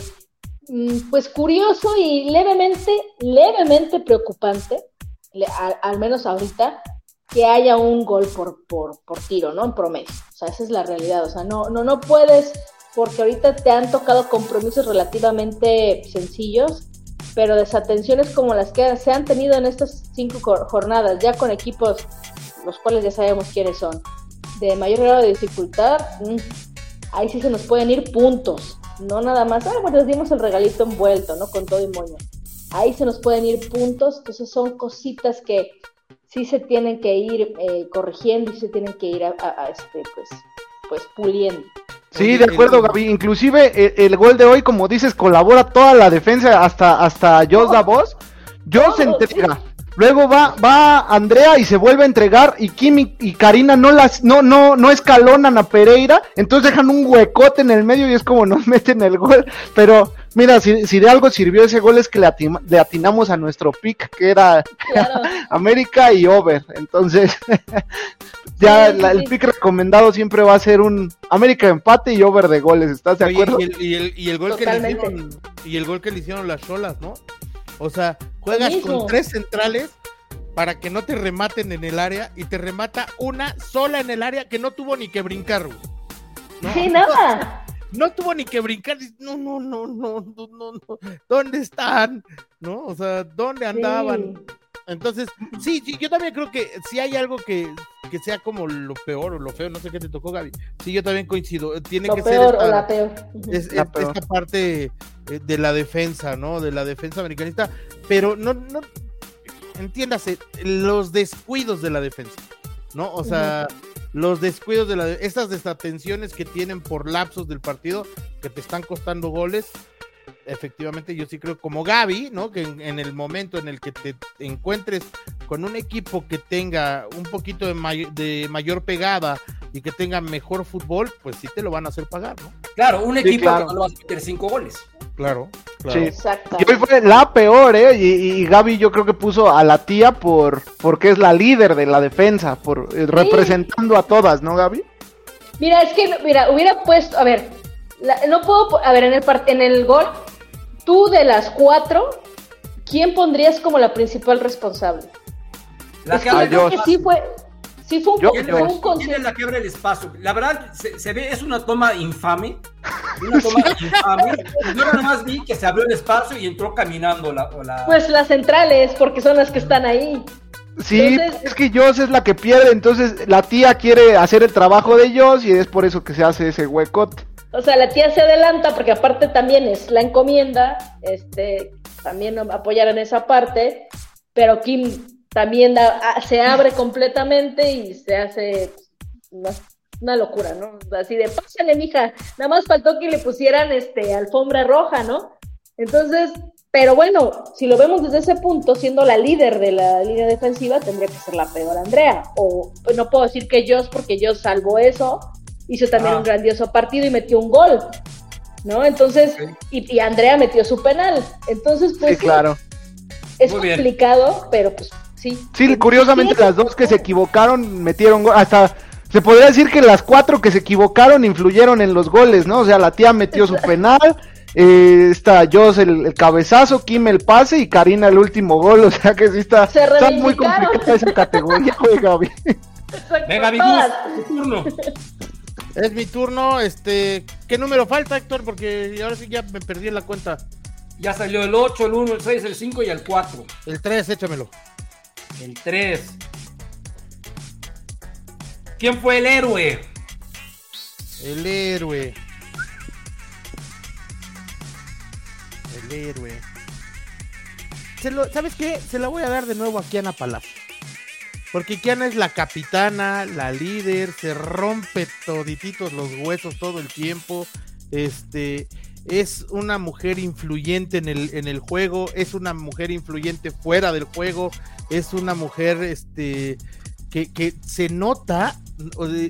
mm, pues curioso y levemente, levemente preocupante, al menos ahorita, que haya un gol por, por, por tiro, ¿no? En promedio. O sea, esa es la realidad. O sea, no, no, no puedes, porque ahorita te han tocado compromisos relativamente sencillos, pero desatenciones como las que se han tenido en estas cinco jornadas, ya con equipos, los cuales ya sabemos quiénes son, de mayor grado de dificultad, mm, ahí sí se nos pueden ir puntos. No nada más, ah, bueno, les dimos el regalito envuelto, ¿no? Con todo y moño. Ahí se nos pueden ir puntos, entonces son cositas que sí se tienen que ir eh, corrigiendo y se tienen que ir a, este, pues, pues puliendo. Sí, de acuerdo, Gaby. Inclusive eh, el, gol de hoy, como dices, colabora toda la defensa, hasta hasta Jos voz Jos se entrega. Luego va, va Andrea y se vuelve a entregar y Kim y, Karina no las, no, no, no escalonan a Pereira, entonces dejan un huecote en el medio y es como nos meten el gol. Pero mira, si, si de algo sirvió ese gol es que le, atinamos a nuestro pick, que era América y over. Entonces, ya el pick recomendado siempre va a ser un América empate y over de goles, ¿estás de acuerdo? Y el, y el, gol que le hicieron, y el gol que le hicieron las solas, ¿no? O sea, juegas con tres centrales para que no te rematen en el área y te remata una sola en el área que no tuvo ni que brincar. ¿no? Sí, nada. No tuvo ni que brincar. No, no, no, no, no, no, ¿Dónde están? ¿No? O sea, ¿dónde andaban? Entonces, sí, sí, yo también creo que si hay algo que, que sea como lo peor o lo feo, no sé qué te tocó, Gaby. Sí, yo también coincido. Tiene Lo que peor ser o esta, la peor. Es- La es- peor. esta parte eh, de la defensa, ¿no? De la defensa americanista, pero no, no, entiéndase, los descuidos de la defensa, ¿no? O sea, los descuidos de la, de- estas desatenciones que tienen por lapsos del partido que te están costando goles. Efectivamente, yo sí creo como Gaby, ¿no? Que en, en el momento en el que te encuentres con un equipo que tenga un poquito de, may- de mayor pegada y que tenga mejor fútbol, pues sí te lo van a hacer pagar, ¿no? Claro, un Sí, equipo claro. que no le vas a meter cinco goles. Claro, claro. Sí. Exacto. Y hoy fue la peor, ¿eh? Y, y Gaby yo creo que puso a la tía por porque es la líder de la defensa, por eh, representando a todas, ¿no, Gaby? Mira, es que, mira, hubiera puesto, a ver, la- no puedo, a ver, en el, en el gol, tú de las cuatro, ¿quién pondrías como la principal responsable? La es que yo creo el que sí fue, sí fue un, Yo- fue ¿Quién, un la que abre el espacio? La verdad, se, se ve, es una toma infame. Una toma infame. Yo nada más vi que se abrió el espacio y entró caminando la. o la- Pues las centrales, porque son las que están ahí. Sí, Entonces- es que Joss es la que pierde, entonces la tía quiere hacer el trabajo de Joss y es por eso que se hace ese huecote. O sea, la tía se adelanta porque aparte también es la encomienda, este, también apoyar en esa parte, pero Kim también da- a- se abre completamente y se hace una, una locura, ¿no? Así de, pásale, mija, nada más faltó que le pusieran este alfombra roja, ¿no? Entonces, pero bueno, si lo vemos desde ese punto, siendo la líder de la línea defensiva, tendría que ser la peor Andrea. O pues, no puedo decir que Joss, porque Joss salvó eso, hizo también Ah. un grandioso partido y metió un gol, ¿no? Entonces, y, y Andrea metió su penal. Entonces, pues Sí, claro. es Muy bien. complicado, pero pues sí. Sí, curiosamente Sí, las dos que se equivocaron metieron gol. Hasta se podría decir que las cuatro que se equivocaron influyeron en los goles, ¿no? O sea, la tía metió su penal, eh, está Joss el, el cabezazo, Kim el pase y Karina el último gol. O sea que sí está, Se está muy complicada esa categoría, güey, Gaby. Venga, tu turno. Es mi turno, este, ¿qué número falta, Héctor? Porque ahora sí ya me perdí en la cuenta. Ya salió el 8, el 1, el 6, el 5 y el 4. El 3, échamelo. El 3. ¿Quién fue el héroe? El héroe. El héroe. Se lo- ¿Sabes qué? Se la voy a dar de nuevo a Kiana Palacio. Porque Kiana es la capitana, la líder, se rompe todititos los huesos todo el tiempo. Este es una mujer influyente en el, en el juego, es una mujer influyente fuera del juego, es una mujer este que, que se nota,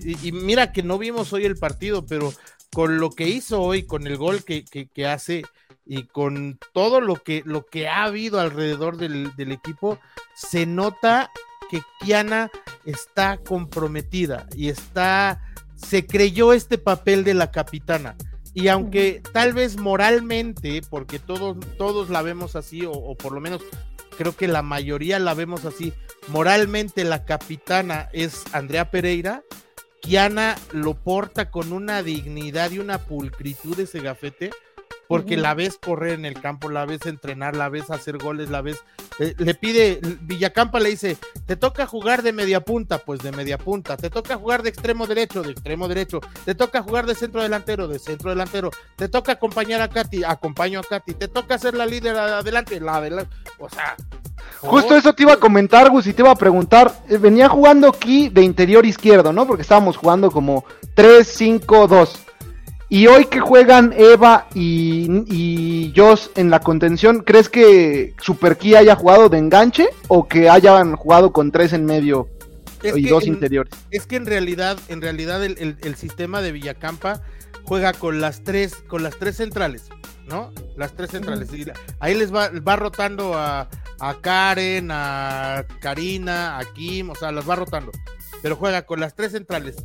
y mira que no vimos hoy el partido, pero con lo que hizo hoy, con el gol que, que- que hace y con todo lo que, lo que ha habido alrededor del, del equipo, se nota que Kiana está comprometida y está, se creyó este papel de la capitana. Y aunque tal vez moralmente, porque todos, todos la vemos así, o, o por lo menos creo que la mayoría la vemos así, moralmente la capitana es Andrea Pereira, Kiana lo porta con una dignidad y una pulcritud ese gafete, porque la ves correr en el campo, la ves entrenar, la ves hacer goles, la ves, eh, le pide, Villacampa le dice, te toca jugar de media punta, pues de media punta, te toca jugar de extremo derecho, de extremo derecho, te toca jugar de centro delantero, de centro delantero, te toca acompañar a Katy, acompaño a Katy, te toca ser la líder adelante, la adelante, o sea, Justo oh, eso te iba a comentar, Gus, y te iba a preguntar. eh, venía jugando aquí de interior izquierdo, ¿no? Porque estábamos jugando como 3-5-2. Y hoy que juegan Eva y, y Joss en la contención, ¿crees que Super Key haya jugado de enganche o que hayan jugado con tres en medio es y dos en- interiores? Es que en realidad, en realidad el, el- el sistema de Villacampa juega con las tres, con las tres centrales, ¿no? Las tres centrales. Y ahí les va, va rotando a, a Karen, a Karina, a Kim, o sea, las va rotando. Pero juega con las tres centrales.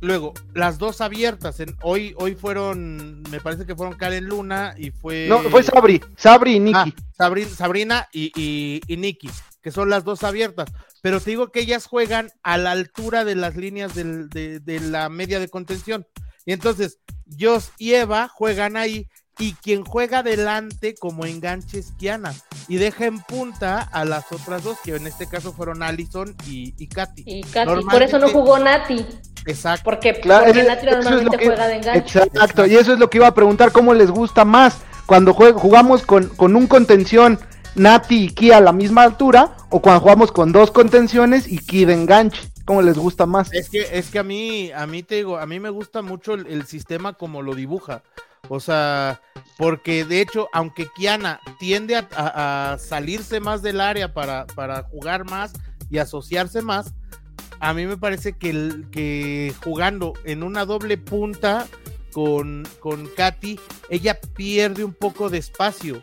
Luego, las dos abiertas. En, hoy, hoy fueron, me parece que fueron Karen Luna y fue. No, fue Sabri, Sabri y Ah, Nikki. Sabri- Sabrina y, y, y Nikki, que son las dos abiertas. Pero te digo que ellas juegan a la altura de las líneas del- de, de la media de contención. Y entonces, Joss y Eva juegan ahí y quien juega adelante como enganche es Kiana y deja en punta a las otras dos, que en este caso fueron Allison y, y Katy. Y Katy, por eso no jugó Nati. Exacto. Porque, porque Nati normalmente juega de enganche. Exacto, y eso es lo que iba a preguntar, ¿cómo les gusta más? Cuando jugamos con, con un contención Nati y Ki a la misma altura, o cuando jugamos con dos contenciones y Ki de enganche. ¿Cómo les gusta más? Es que, es que a mí, a mí te digo, a mí me gusta mucho el, el sistema como lo dibuja. O sea, porque de hecho, aunque Kiana tiende a, a, salirse más del área para, para, jugar más y asociarse más, a mí me parece que, jugando en una doble punta con, con Katy, ella pierde un poco de espacio.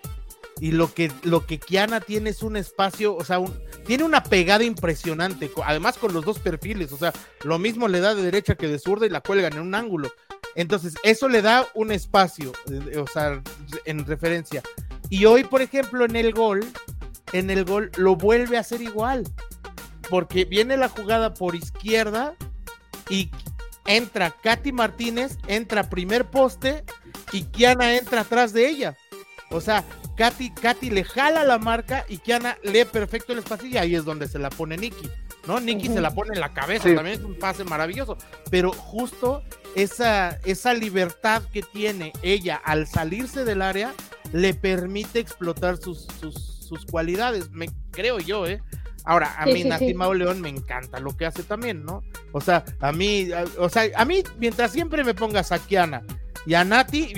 Y lo que, lo que Kiana tiene es un espacio, o sea, un, tiene una pegada impresionante, además con los dos perfiles, o sea, lo mismo le da de derecha que de zurda y la cuelgan en un ángulo. Entonces, eso le da un espacio, eh, o sea, en referencia. Y hoy, por ejemplo, en el gol, en el gol lo vuelve a hacer igual. Porque viene la jugada por izquierda y entra Katy Martínez, entra primer poste y Kiana entra atrás de ella. O sea, Katy, Katy le jala la marca y Kiana lee perfecto el espacio y ahí es donde se la pone Nicky. ¿no? Nicky uh -huh. se la pone en la cabeza, sí. también es un pase maravilloso. Pero justo esa, esa libertad que tiene ella al salirse del área le permite explotar sus, sus, sus cualidades, me creo yo, ¿eh? Ahora, a sí, mí sí, Nati sí. Mauleón me encanta lo que hace también, ¿no? O sea, a mí, a, o sea, a mí, mientras siempre me pongas a Kiana y a Nati,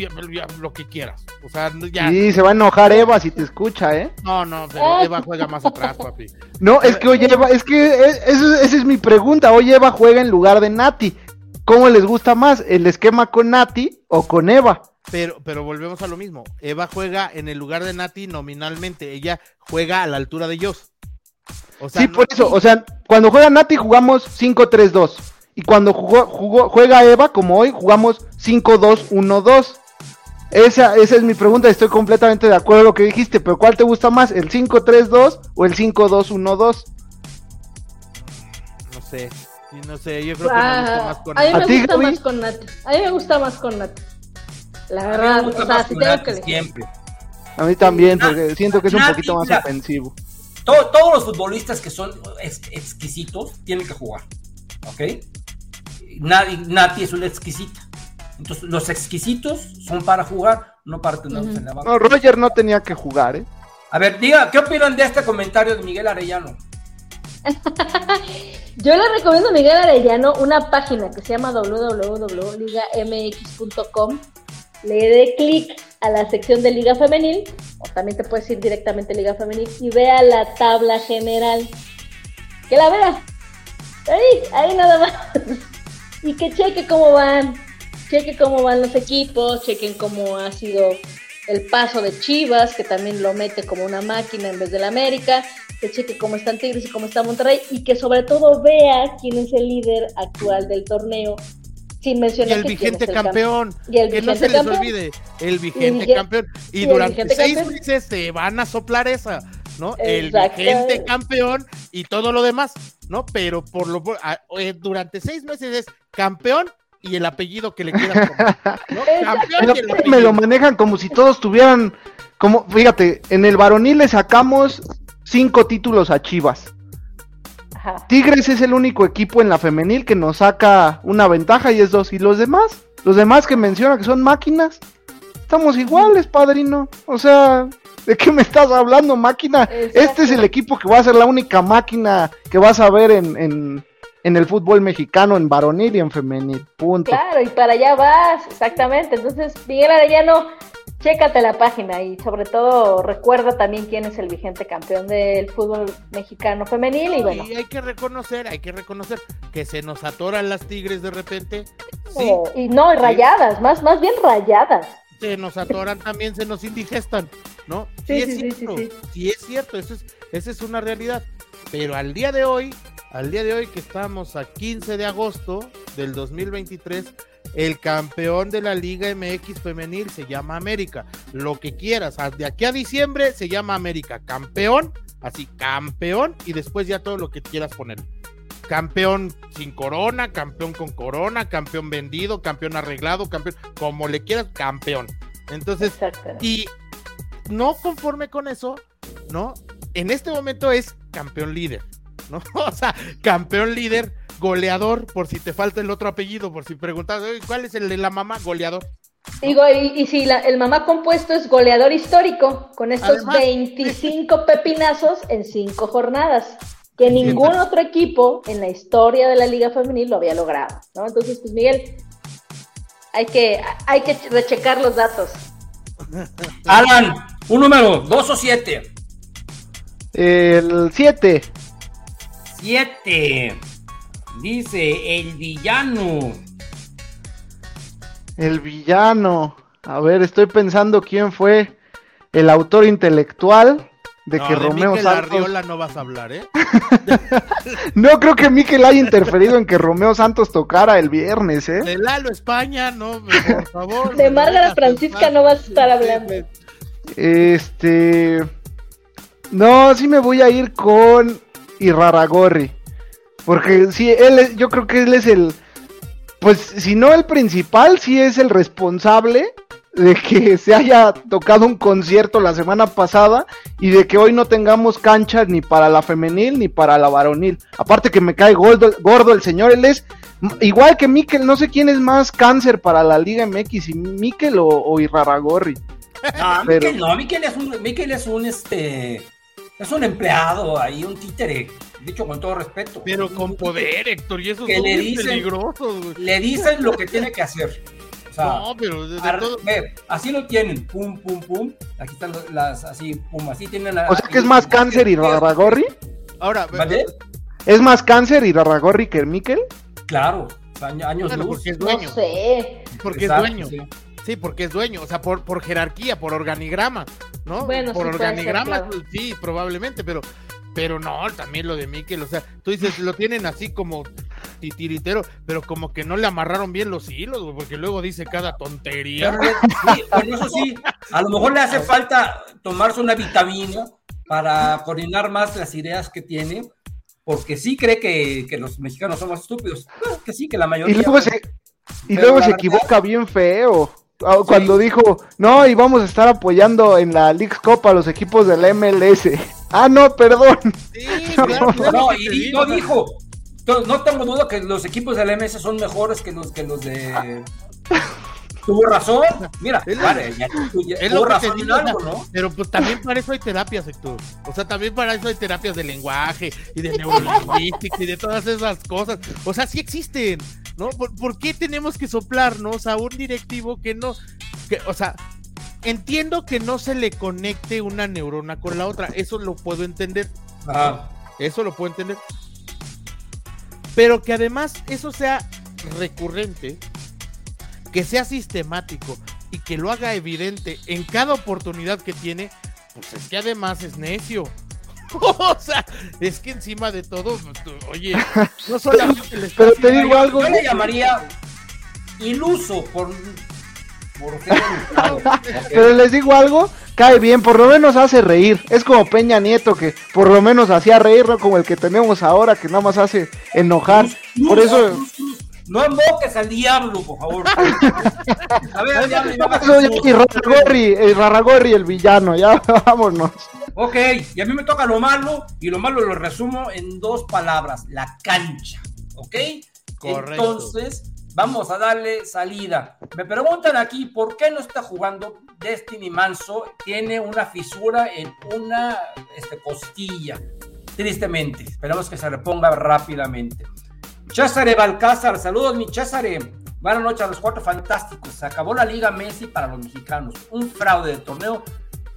lo que quieras. O sea, ya. Sí, se va a enojar Eva si te escucha, ¿eh? No, no, pero Eva juega más atrás, papi. No, es que oye, Eva, es que esa es mi pregunta. Hoy Eva juega en lugar de Nati. ¿Cómo les gusta más? ¿El esquema con Nati o con Eva? Pero, pero volvemos a lo mismo. Eva juega en el lugar de Nati nominalmente. Ella juega a la altura de ellos. O sea, sí, no... por eso. O sea, cuando juega Nati jugamos 5-3-2. Y cuando jugó, jugó, juega Eva, como hoy, jugamos 5-2-1-2. Esa, esa es mi pregunta, estoy completamente de acuerdo con lo que dijiste, pero ¿cuál te gusta más, el 5-3-2 o el 5-2-1-2? No sé, no sé, yo creo que me gusta más con A mí me gusta más con Nati, a mí me gusta más con Nati. La verdad, o sea, si tengo que siempre. A mí también, porque siento que es un poquito más ofensivo. Todo, todos los futbolistas que son ex, exquisitos tienen que jugar, ¿ok? Nati, Nati es una exquisita. Entonces, los exquisitos son para jugar, no para tenerlos uh -huh. en la banca. No, Roger no tenía que jugar, ¿eh? A ver, diga, ¿qué opinan de este comentario de Miguel Arellano? Yo le recomiendo a Miguel Arellano una página que se llama www.ligamx.com. Le dé clic a la sección de Liga Femenil, o también te puedes ir directamente a Liga Femenil y vea la tabla general. Que la vea. Ahí, ahí nada más. y que cheque cómo van cheque cómo van los equipos, chequen cómo ha sido el paso de Chivas, que también lo mete como una máquina en vez del América, que cheque cómo están Tigres y cómo está Monterrey, y que sobre todo vea quién es el líder actual del torneo, sin mencionar y el vigente el campeón, y el que no se les campeón. olvide, el vigente y campeón, y, y durante seis campeón. meses se van a soplar esa, ¿no? El vigente campeón y todo lo demás, ¿no? Pero por lo eh, durante seis meses es campeón y el apellido que le quieras poner. ¿no? me lo manejan como si todos tuvieran, como, fíjate, en el varonil le sacamos cinco títulos a Chivas. Ajá. Tigres es el único equipo en la femenil que nos saca una ventaja y es dos. ¿Y los demás? Los demás que menciona que son máquinas. Estamos iguales, padrino. O sea, ¿de qué me estás hablando, máquina? Exacto. Este es el equipo que va a ser la única máquina que vas a ver en, en, en el fútbol mexicano, en varonil y en femenil, punto. Claro, y para allá vas, exactamente. Entonces, Miguel Arellano, chécate la página y sobre todo recuerda también quién es el vigente campeón del fútbol mexicano femenil. Y bueno. Y hay que reconocer, hay que reconocer que se nos atoran las tigres de repente. Sí. Oh, y no, rayadas, sí. más, más bien rayadas. Se nos atoran también, se nos indigestan, ¿no? Sí, es sí, cierto, sí, sí, es cierto, eso es, esa es una realidad. Pero al día de hoy, al día de hoy que estamos a 15 de agosto del 2023, el campeón de la Liga MX femenil se llama América. Lo que quieras, de aquí a diciembre se llama América. Campeón, así, campeón, y después ya todo lo que quieras poner. Campeón sin corona, campeón con corona, campeón vendido, campeón arreglado, campeón, como le quieras, campeón. Entonces, y no conforme con eso, ¿no? En este momento es campeón líder, ¿no? O sea, campeón líder, goleador, por si te falta el otro apellido, por si preguntas, "Oye, ¿cuál es el de la mamá? Goleador. Digo, y, y si la- el mamá compuesto es goleador histórico, con estos Además- 25 pepinazos en 5 jornadas, que ningún otro equipo en la historia de la Liga Femenil lo había logrado, ¿no? Entonces, pues Miguel, hay que, hay que rechecar los datos. Alan, un número, dos o siete. El 7. Siete. Dice el villano. El villano. A ver, estoy pensando quién fue el autor intelectual de No, que de Romeo Mikel Santos. Arriola no vas a hablar, ¿eh? No creo que Mikel haya interferido en que Romeo Santos tocara el viernes, ¿eh? De Lalo España, no, por favor. De digas Francisca no vas a estar hablando. Este. No, sí me voy a ir con Irraragorri. Porque sí, él es- yo creo que él es el. Pues si no el principal, sí es el responsable de que se haya tocado un concierto la semana pasada y de que hoy no tengamos cancha ni para la femenil ni para la varonil. Aparte que me cae gordo, gordo el señor, él es igual que Mikel, no sé quién es más cáncer para la Liga MX, si Mikel o, o Irraragorri. No, Pero- no, Miquel es un, Miquel es un este. Es un empleado ahí, un títere. Dicho con todo respeto. Pero con poder, Héctor, y eso Que es le muy dicen- peligroso. Le dicen lo que tiene que hacer. O sea, No, pero de, de ar- todo. ve, así lo tienen. Pum, pum, pum. Aquí están los- las así, pum, así tienen la- O sea que es más cáncer Irraragorri. Ahora, ¿Vale? ¿Es más cáncer Irraragorri que Mikel? Claro, año- años luz. porque es No dueño. sé. Porque Exacto, es dueño. sí. Sí, porque es dueño, o sea, por, por jerarquía, por organigrama, ¿no? Bueno, por sí organigrama, ser, claro. sí, probablemente, pero, pero no, también lo de Mikel, o sea, tú dices, lo tienen así como titiritero, pero como que no le amarraron bien los hilos, güey, porque luego dice cada tontería. Sí, pero eso sí, a lo mejor le hace falta tomarse una vitamina para coordinar más las ideas que tiene, porque sí cree que, que los mexicanos somos estúpidos. Bueno, que sí, que la Y mayoría. luego se, y luego se verdad- equivoca bien feo. Ah, Cuando dijo, no, y vamos a estar apoyando en la League Cup a los equipos de la MLS. Ah, no, perdón. Sí, claro, claro No, que y digo, no dijo. No tengo duda que los equipos de la MS son mejores que los que los de. Tuvo razón. Mira, Es lo- vale, ya, Es tuvo lo que razón digo, algo, ¿no? pero pues también para eso hay terapias, Héctor. O sea, también para eso hay terapias de lenguaje y de neurolingüística y de todas esas cosas. O sea, sí existen, ¿no? ¿Por, por qué tenemos que soplarnos a un directivo que no, que, o sea, entiendo que no se le conecte una neurona con la otra, eso lo puedo entender, eso lo puedo entender. Pero que además eso sea recurrente, que sea sistemático y que lo haga evidente en cada oportunidad que tiene, pues es que además es necio. o sea, es que encima de todo, oye, no solamente le está Pero te digo algo. Yo le llamaría iluso por. Pero les digo algo, cae bien, por lo menos hace reír. Es como Peña Nieto que por lo menos hacía reír, no como el que tenemos ahora que nada más hace enojar. Por eso, No invoques al diablo, por favor. A ver, ya- y Raragorri, Raragorri el villano, ya vámonos. Ok, y a mí me toca lo malo, y lo malo lo resumo en dos palabras: la cancha. ¿Ok? Correcto. Entonces, vamos a darle salida. Me preguntan aquí por qué no está jugando Destiny Manso. Tiene una fisura en una este, costilla. Tristemente. Esperamos que se reponga rápidamente. César Balcázar, saludos mi César. Buenas noches a los cuatro fantásticos. Se acabó la Liga Messi para los mexicanos. Un fraude de torneo.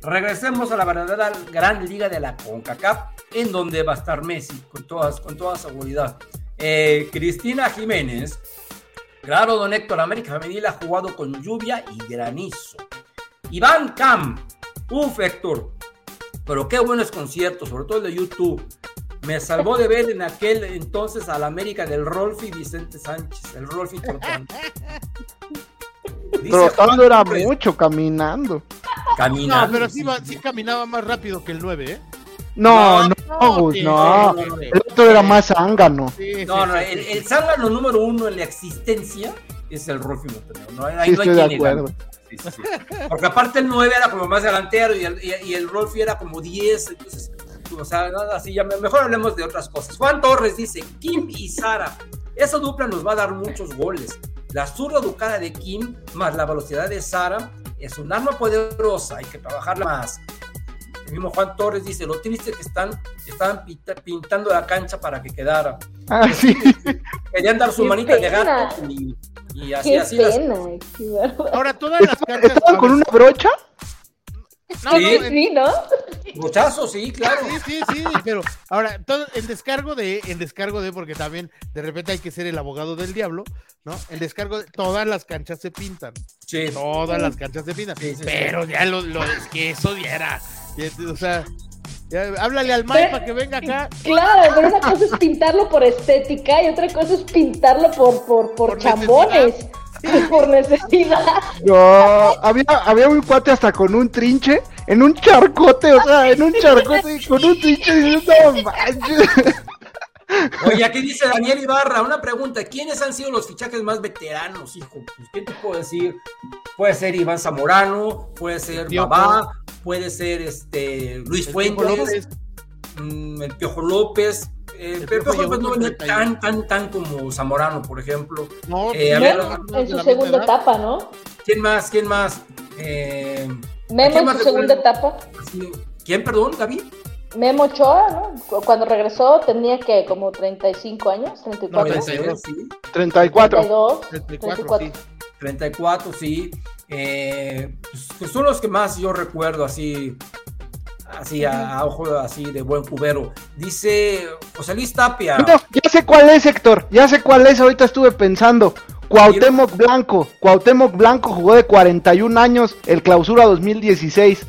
Regresemos a la verdadera gran liga de la CONCACAF, en donde va a estar Messi, con, todas, con toda seguridad. Eh, Cristina Jiménez, claro, don Héctor, América Femenil ha jugado con lluvia y granizo. Iván Cam, uf, Héctor, pero qué buenos conciertos, sobre todo el de YouTube. Me salvó de ver en aquel entonces al América del Rolfi Vicente Sánchez, el Rolfi Trotando Juan era mucho caminando. Caminando. No, pero sí, sí caminaba más rápido que el 9, ¿eh? No, no, no, Gus, sí, no. sí, sí. El otro era más zángano. Sí, sí, No, no, el, el zángano número uno en la existencia es el Rolfi Montenegro. No, ahí Sí, no hay estoy de quien acuerdo. Sí, sí, sí. Porque aparte el 9 era como más delantero y el, y, y el Rolfi era como 10, entonces, o sea, no, así ya mejor hablemos de otras cosas. Juan Torres dice, Kim y Sara, esa dupla nos va a dar muchos goles. La zurda educada de Kim más la velocidad de Sara es un arma poderosa, hay que trabajarla más. El mismo Juan Torres dice, lo triste es que están, estaban pinta- pintando la cancha para que quedara. Ah, sí. Querían dar su Qué manita de gato y, y así, Qué así. pena. bárbaro. Ahora, todas las ¿Estaban canchas. estaban con una brocha? No, Sí. no, Sí, en- sí, ¿no? Sí, claro. Sí, sí, sí, pero ahora, todo, en descargo de, en descargo de, porque también de repente hay que ser el abogado del diablo, ¿no? En descargo de, todas las canchas se pintan, Sí. todas las canchas se pintan, Sí, sí, sí. pero ya lo, lo, es que eso ya era, ya, o sea, ya, háblale al Mike para que venga acá. Claro, pero una cosa es pintarlo por estética y otra cosa es pintarlo por, por, por, Por chambones. Por necesidad. No, había, había un cuate hasta con un trinche, en un charcote, o sea, en un charcote con un trinche no manches. Oye, aquí dice Daniel Ibarra, una pregunta, ¿quiénes han sido los fichajes más veteranos, hijo? Pues, ¿qué te puedo decir? Puede ser Iván Zamorano, puede ser. Babá, puede ser este Luis El Fuentes, Piojo López. mm, el Piojo López. eh, El Piojo Piojo López no venía 31. tan, tan, tan como Zamorano, por ejemplo. No, Eh, a ver, menos en su segunda etapa, ¿no? ¿Quién más? ¿Quién más? Eh, Memo ¿quién en su segunda etapa. ¿Quién, perdón, David? Memo Ochoa, ¿no? Cu- Cuando regresó tenía que como 35 años, 34, Puede 32. ser, sí. 34. 32, 34, 34. sí. 34, sí. Eh, pues, pues son los que más yo recuerdo así, así a, a ojo así de buen cubero. Dice José Luis Tapia. No, ya sé cuál es, Héctor, ya sé cuál es, ahorita estuve pensando. Cuauhtémoc Blanco, Cuauhtémoc Blanco jugó de 41 años, el clausura 2016.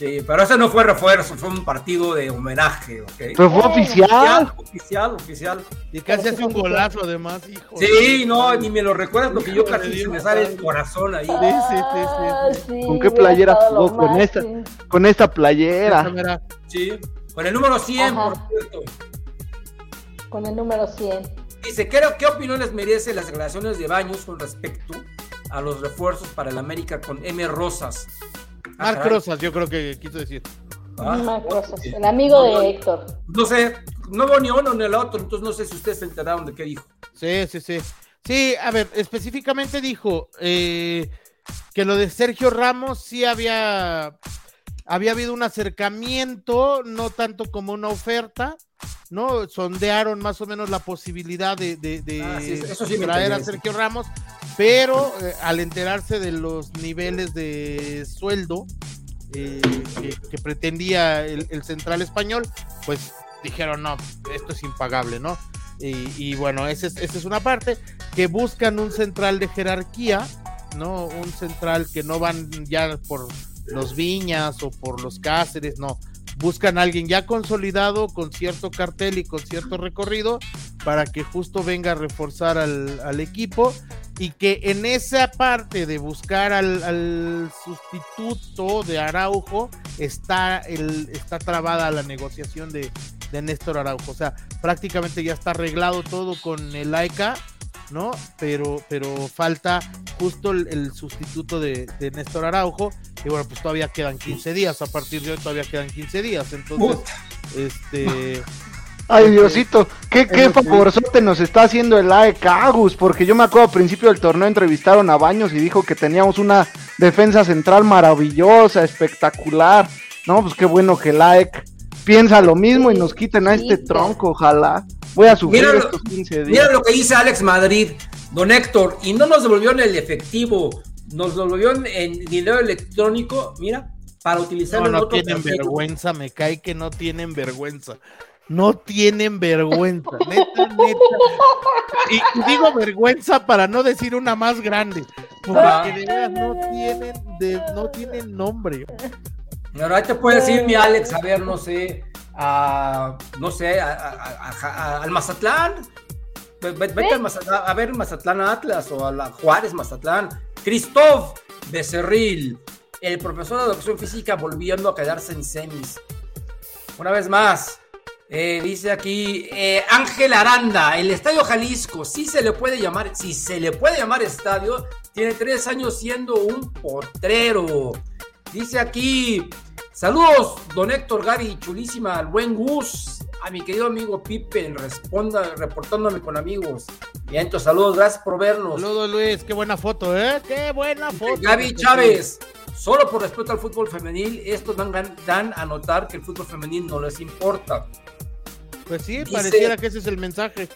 Sí, pero ese no fue refuerzo, fue un partido de homenaje, ¿ok? Pero fue oficial. Oficial, oficial. Y casi hace un golazo además, hijo. Sí, no, ni me lo recuerdas porque yo casi se me sale el corazón ahí. Sí, sí, sí, Ah, sí. sí, ¿Con qué playera jugó? Con esta. Con esta playera. Sí, con el número 100, Ajá. por cierto. Con el número 100. Dice, ¿qué, ¿qué opiniones merece las declaraciones de Baños con respecto a los refuerzos para el América con M. Rosas? Ah, Marc caray. Rosas, yo creo que quiso decir. Ah, Marc Rosas, ok. el amigo No, de no, Héctor. No sé, no veo ni uno ni el otro, entonces no sé si ustedes se enteraron de qué dijo. Sí, sí, sí. Sí, a ver, específicamente dijo eh, que lo de Sergio Ramos sí había, había habido un acercamiento, no tanto como una oferta, ¿no? Sondearon más o menos la posibilidad de, de- de Ah, sí, sí traer a. Sergio Ramos, pero eh, al enterarse de los niveles de sueldo eh, que, que pretendía el, el central español, pues dijeron, no, esto es impagable, ¿no? Y, y bueno, esa es, esa es una parte, que buscan un central de jerarquía, ¿no? Un central que no van ya por los Viñas o por los Cáceres, no. Buscan a alguien ya consolidado, con cierto cartel y con cierto recorrido, para que justo venga a reforzar al, equipo y que en esa parte de buscar al, sustituto de Araujo está, el, está trabada la negociación de, de Néstor Araujo. O sea, prácticamente ya está arreglado todo con el AECA, ¿no? Pero, pero falta justo el, el sustituto de, de Néstor Araujo. Y bueno, pues todavía quedan 15 días. A partir de hoy todavía quedan 15 días. Entonces, este. Ay, Diosito, qué, qué favorzote nos está haciendo el AEK Agus, porque yo me acuerdo al principio del torneo entrevistaron a Baños y dijo que teníamos una defensa central maravillosa, espectacular. No, pues qué bueno que el AEK piensa lo mismo y nos quiten a este tronco, ojalá. Voy a sufrir Mira lo- estos 15 días. Mira lo que dice Alex Madrid, don Héctor, y no nos devolvió en el efectivo, nos devolvió en, en dinero electrónico, mira, para utilizarlo No, en no otro tienen vergüenza, me cae que no tienen vergüenza. No tienen vergüenza, neta, neta. Y, digo vergüenza para no decir una más grande, porque de no tienen, de- no tienen nombre. Ahora ahí te puede decir mi Alex, a ver, no sé, a, no sé, a- al Mazatlán. Ve- ve- Vete al Mazatlán, a ver Mazatlán Atlas o a la Juárez Mazatlán. Christoph Becerril, el profesor de educación física volviendo a quedarse en semis. Una vez más, eh, dice aquí eh, Ángel Aranda, el Estadio Jalisco, sí se le puede llamar, si se le puede llamar estadio, tiene tres años siendo un potrero. Dice aquí, saludos, don Héctor Gary, chulísima, al buen Gus, a mi querido amigo Pipe, responda, reportándome con amigos. Bien, entonces, saludos, gracias por vernos. Saludos, Luis, qué buena foto, ¿eh? Qué buena foto. Gaby Chávez, solo por respeto al fútbol femenil, estos dan, dan a notar que el fútbol femenil no les importa. Pues sí, Dice, pareciera que ese es el mensaje.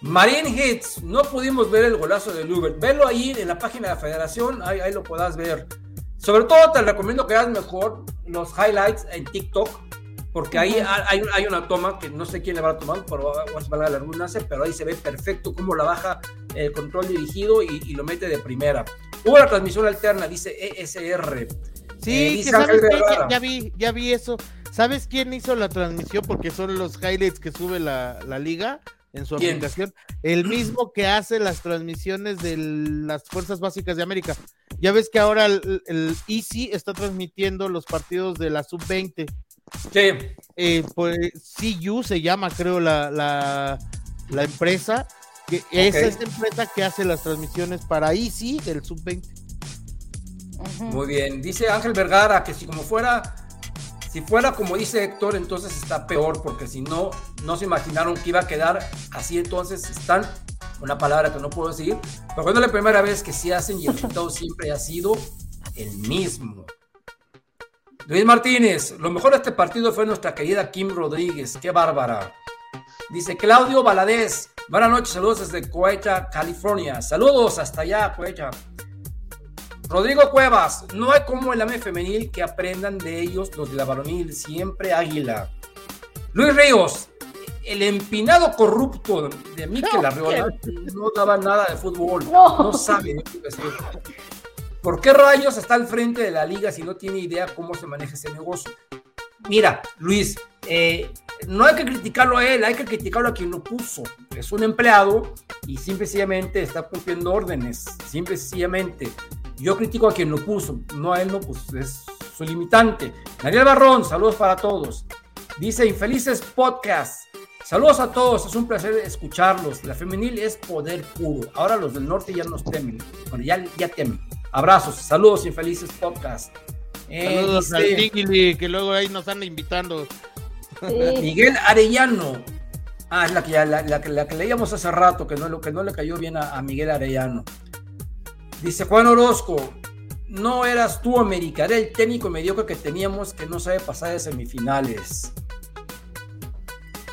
Marine Hits, no pudimos ver el golazo de Luber. Velo ahí en la página de la federación, ahí, ahí lo podás ver. Sobre todo te recomiendo que hagas mejor los highlights en TikTok, porque ahí hay, hay, una toma que no sé quién le va a tomar, pero vamos a la redundancia, pero ahí se ve perfecto cómo la baja el control dirigido y, y lo mete de primera. Hubo la transmisión alterna, dice ESR. Sí, eh, dice sabes que ya, ya, vi, ya vi eso. ¿Sabes quién hizo la transmisión? Porque son los highlights que sube la, la liga en su ¿Quién? aplicación. El mismo que hace las transmisiones de las Fuerzas Básicas de América. Ya ves que ahora el, el Easy está transmitiendo los partidos de la Sub-20. Sí. Eh, pues CU se llama, creo, la, la, la empresa. Que okay. Esa es la empresa que hace las transmisiones para Easy del Sub-20. Uh -huh. Muy bien. Dice Ángel Vergara que si como fuera si fuera como dice Héctor, entonces está peor, porque si no, no se imaginaron que iba a quedar así, entonces están, una palabra que no puedo decir, pero es la primera vez que sí hacen y el resultado siempre ha sido el mismo. Luis Martínez, lo mejor de este partido fue nuestra querida Kim Rodríguez, qué bárbara. Dice Claudio Valadez, buenas noches, saludos desde Coecha, California. Saludos hasta allá, Coecha. Rodrigo Cuevas, no hay como el AME femenil que aprendan de ellos los de la varonil, siempre águila. Luis Ríos, el empinado corrupto de Miquel Arriola no daba nada de fútbol, no, no sabe. ¿Por qué rayos está al frente de la liga si no tiene idea cómo se maneja ese negocio? Mira, Luis, eh, no hay que criticarlo a él, hay que criticarlo a quien lo puso. Es un empleado y simple y sencillamente está cumpliendo órdenes, simple y sencillamente. Yo critico a quien lo puso, no a él, no, pues es su limitante. Daniel Barrón, saludos para todos. Dice Infelices Podcast. Saludos a todos, es un placer escucharlos. La femenil es poder puro. Ahora los del norte ya nos temen. Bueno, ya, ya temen. Abrazos, saludos, Infelices Podcast. Eh, saludos dice, al Tigili, que luego ahí nos anda invitando. Miguel Arellano. Ah, es la que, ya, la, la, la, que leíamos hace rato, que no, que no le cayó bien a, a Miguel Arellano. Dice Juan Orozco, no eras tú, América, era el técnico mediocre que teníamos que no sabe pasar de semifinales.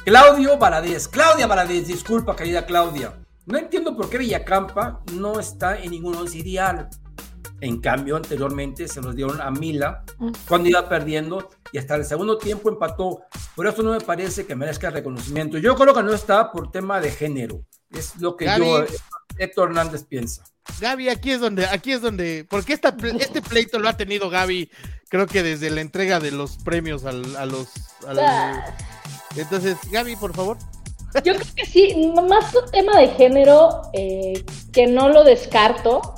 Claudio Valadez, Claudia Valadez, disculpa, querida Claudia. No entiendo por qué Villacampa no está en ningún once ideal. En cambio, anteriormente se los dieron a Mila cuando iba perdiendo y hasta el segundo tiempo empató. Por eso no me parece que merezca reconocimiento. Yo creo que no está por tema de género. Es lo que yo, Héctor Hernández, piensa. Gaby, aquí es donde, aquí es donde, porque esta, este pleito lo ha tenido Gaby, creo que desde la entrega de los premios al, a los, ah. entonces, Gaby, por favor. Yo creo que sí, más un tema de género eh, que no lo descarto.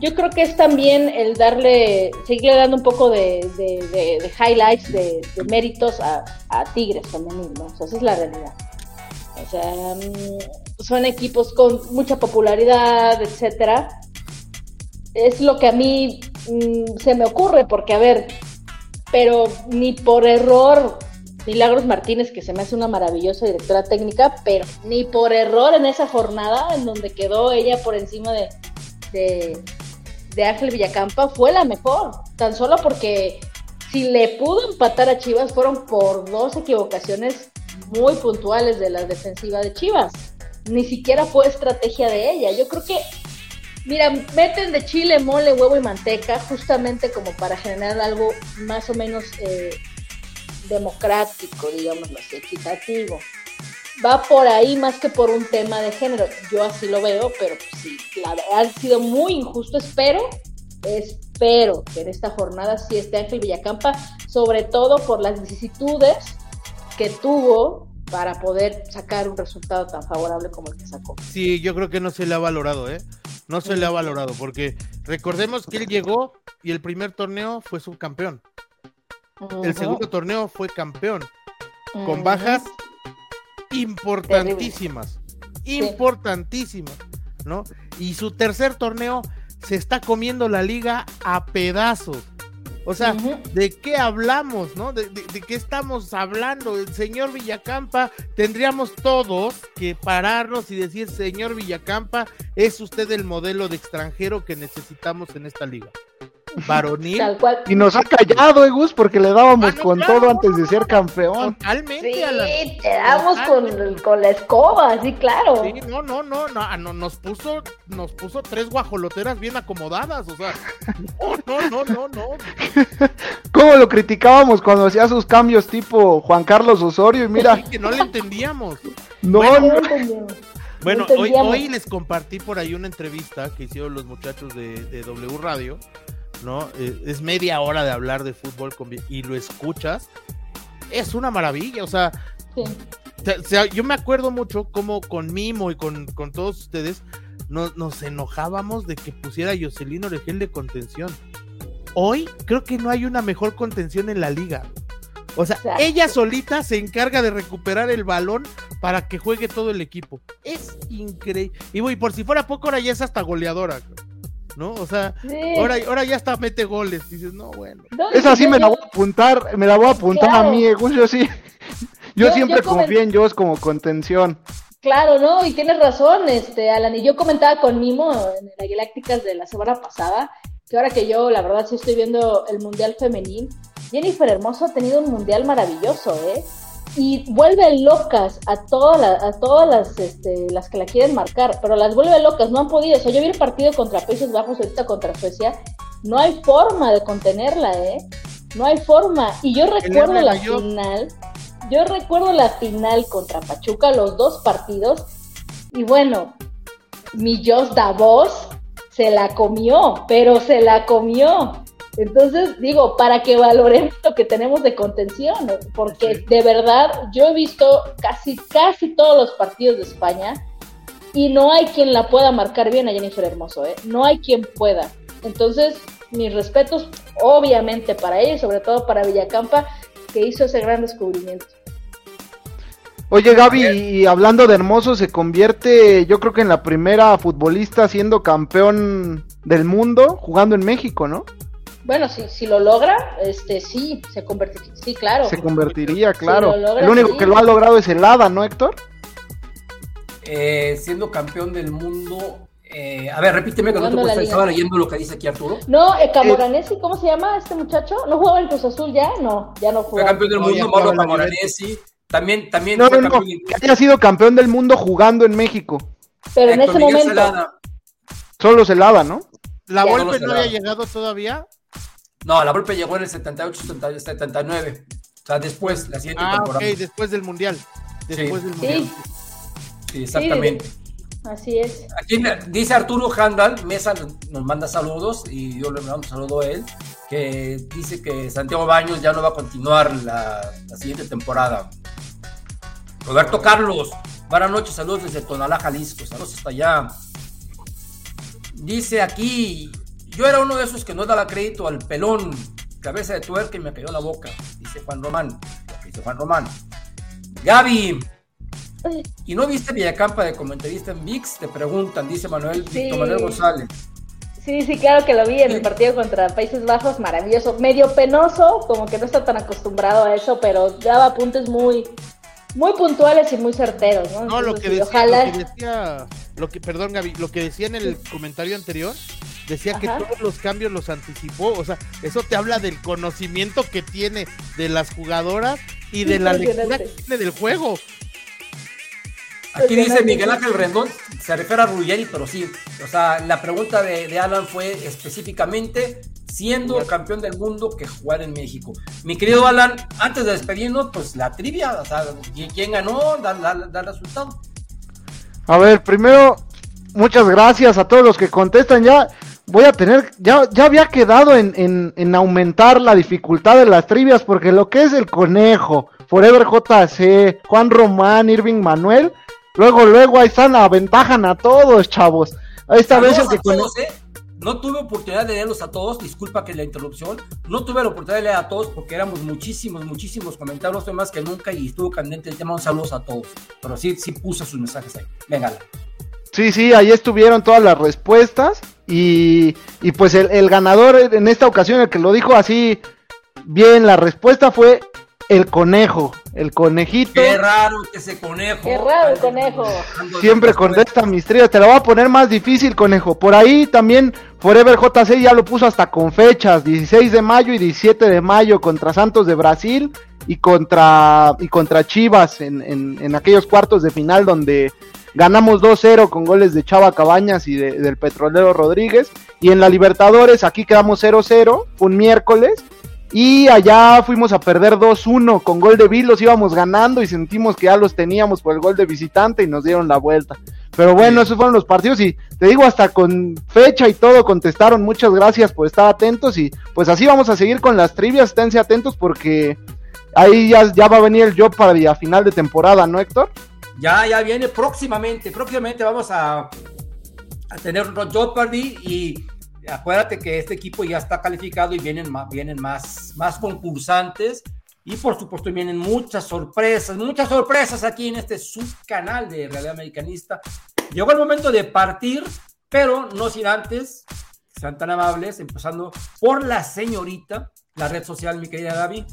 Yo creo que es también el darle, seguirle dando un poco de, de, de, de highlights, de, méritos a, a Tigres femenil, ¿no? O sea, esa es la realidad. O sea, son equipos con mucha popularidad, etcétera. Es lo que a mí mmm, se me ocurre, porque a ver, pero ni por error, Milagros Martínez, que se me hace una maravillosa directora técnica, pero ni por error en esa jornada en donde quedó ella por encima de, de, de Ángel Villacampa, fue la mejor, tan solo porque si le pudo empatar a Chivas fueron por dos equivocaciones muy puntuales de la defensiva de Chivas. Ni siquiera fue estrategia de ella. Yo creo que, mira, meten de chile, mole, huevo y manteca justamente como para generar algo más o menos eh, democrático, digámoslo así, equitativo. Va por ahí más que por un tema de género. Yo así lo veo, pero sí, claro, ha sido muy injusto. Espero, espero que en esta jornada sí esté Ángel Villacampa, sobre todo por las vicisitudes que tuvo para poder sacar un resultado tan favorable como el que sacó. Sí, yo creo que no se le ha valorado, ¿eh? No se le ha valorado, porque recordemos que él llegó y el primer torneo fue subcampeón. Uh -huh. El segundo torneo fue campeón, uh -huh. con bajas importantísimas, Terrible. importantísimas, ¿no? Y su tercer torneo se está comiendo la liga a pedazos. O sea, ¿de qué hablamos, no? ¿De, qué estamos hablando? El señor Villacampa, tendríamos todos que pararnos y decir, señor Villacampa, es usted el modelo de extranjero que necesitamos en esta liga varonil. Y nos ha callado, eh, Gus, porque le dábamos ah, con todo antes de ser campeón. Totalmente. Sí, te damos con, la escoba, sí, claro. Sí, no, no, no, ah, no, nos puso, nos puso tres guajoloteras bien acomodadas, o sea, no, no, no, no, ¿Cómo lo criticábamos cuando hacía sus cambios tipo Juan Carlos Osorio? Y mira. que no le entendíamos. No, bueno, no. Bueno, hoy, hoy les compartí por ahí una entrevista que hicieron los muchachos de, de W Radio ¿no? Eh, es media hora de hablar de fútbol y lo escuchas, es una maravilla, o sea, yo me acuerdo mucho como con Mimo y con, todos ustedes nos enojábamos de que pusiera Jocelyn Oregel de contención. Hoy creo que no hay una mejor contención en la liga. O sea, ella solita se encarga de recuperar el balón para que juegue todo el equipo. Es increíble. Y voy, por si fuera poco, ahora ya es hasta goleadora. ¿No? O sea, ahora, ahora ya está mete goles. Dices, no, bueno. Esa sí me la voy a apuntar, me la voy a apuntar a mí, yo sí. Yo, siempre confío en Joss como contención. Claro, ¿no? Y tienes razón, este, Alan. Y yo comentaba con Mimo en las Galácticas de la semana pasada, que ahora que yo, la verdad, sí estoy viendo el Mundial Femenil, Jennifer Hermoso ha tenido un Mundial maravilloso, ¿eh? Y vuelve locas a todas a todas las este, las que la quieren marcar, pero las vuelve locas, no han podido. O sea, yo vi el partido contra Países Bajos ahorita contra Suecia, no hay forma de contenerla, ¿eh? No hay forma. Y yo recuerdo la final, yo recuerdo la final contra Pachuca, los dos partidos, y bueno, mi Jos Davos se la comió, pero se la comió. Entonces, digo, para que valoremos lo que tenemos de contención, porque de verdad yo he visto casi, casi todos los partidos de España y no hay quien la pueda marcar bien a Jennifer Hermoso, ¿eh? No hay quien pueda. Entonces, mis respetos, obviamente, para ella y sobre todo para Villacampa, que hizo ese gran descubrimiento. Oye Gaby, y hablando de Hermoso, se convierte yo creo que en la primera futbolista siendo campeón del mundo jugando en México, ¿no? Bueno, si, si lo logra, este sí, se convertiría, sí, claro. Se convertiría, claro. el único que lo ha logrado es el Hada, ¿no, Héctor? Eh, siendo campeón del mundo. Eh, a ver, repíteme que no te estaba leyendo lo que dice aquí Arturo. No, eh, Camoranesi, ¿cómo se llama este muchacho? ¿No jugaba en Cruz Azul ya? No, ya no jugó. Fue campeón del mundo, Mauro Camoranesi. También, también no, fue no, campeón. No, que haya sido campeón del mundo jugando en México. Pero en ese momento. Celada. Solo Celada, ¿no? ¿La Volpe no había llegado todavía? No, la golpe llegó en el 78, 79. O sea, después, la siguiente ah, temporada. Ok, después del Mundial. Después del Mundial. Sí, exactamente. así es. Aquí dice Arturo Handal, Mesa nos manda saludos y yo le mando un saludo a él, que dice que Santiago Baños ya no va a continuar la, la siguiente temporada. Roberto Carlos, buenas noches, saludos desde Tonalá, Jalisco, saludos hasta allá. Dice aquí yo era uno de esos que no daba crédito al pelón, cabeza de tuerca y me cayó la boca, dice Juan Román. Dice Juan Román. Gaby, ¿y no viste Villacampa de comentarista en VIX? Te preguntan, dice Manuel, Manuel González. Sí, sí, claro que lo vi en el partido contra Países Bajos, maravilloso. Medio penoso, como que no está tan acostumbrado a eso, pero daba apuntes muy, muy puntuales y muy certeros, ¿no? No, lo que, decía, lo que decía, lo que, perdón Gaby, lo que decía en el comentario anterior decía que todos los cambios los anticipó, o sea, eso te habla del conocimiento que tiene de las jugadoras y de la lectura que tiene del juego. Aquí dice Miguel Ángel Rendón, se refiere a Ruggeri, pero sí, o sea, la pregunta de, Alan fue específicamente siendo campeón del mundo que jugar en México. Mi querido Alan, antes de despedirnos, pues la trivia, o sea, ¿quién ganó? Da, el resultado. A ver, primero, muchas gracias a todos los que contestan ya voy a tener, ya, ya había quedado en, en, aumentar la dificultad de las trivias, porque lo que es el conejo, Forever JC, Juan Román, Irving Manuel, luego, luego ahí están, aventajan a todos, chavos. Esta vez el que ¿eh? No tuve oportunidad de leerlos a todos, disculpa que la interrupción. No tuve la oportunidad de leer a todos porque éramos muchísimos, muchísimos comentarios, fue más que nunca y estuvo candente el tema. Un saludo a todos. Pero sí, sí puse sus mensajes ahí. Venga. Sí, sí, ahí estuvieron todas las respuestas. Y, y pues el, el ganador en esta ocasión, el que lo dijo así bien, la respuesta fue el conejo, el conejito. Qué raro que ese conejo. Qué raro el conejo. Siempre contesta mis trías. Te la voy a poner más difícil, conejo. Por ahí también Forever JC ya lo puso hasta con fechas: 16 de mayo y 17 de mayo contra Santos de Brasil y contra, y contra Chivas en, en, en aquellos cuartos de final donde ganamos 2-0 con goles de Chava Cabañas y de, del Petrolero Rodríguez. Y en la Libertadores aquí quedamos 0-0, un miércoles. Y allá fuimos a perder 2-1 con gol de Bill, los íbamos ganando y sentimos que ya los teníamos por el gol de visitante y nos dieron la vuelta. Pero bueno, esos fueron los partidos y te digo, hasta con fecha y todo contestaron. Muchas gracias por estar atentos y pues así vamos a seguir con las trivias. Esténse atentos porque ahí ya, ya va a venir el job para a final de temporada, ¿no, Héctor? Ya, ya viene próximamente. Próximamente vamos a, a tener un job party y acuérdate que este equipo ya está calificado y vienen más, vienen más, más concursantes. Y por supuesto vienen muchas sorpresas, muchas sorpresas aquí en este subcanal de Realidad Americanista. Llegó el momento de partir, pero no sin antes, sean tan amables, empezando por la señorita, la red social, mi querida Gaby.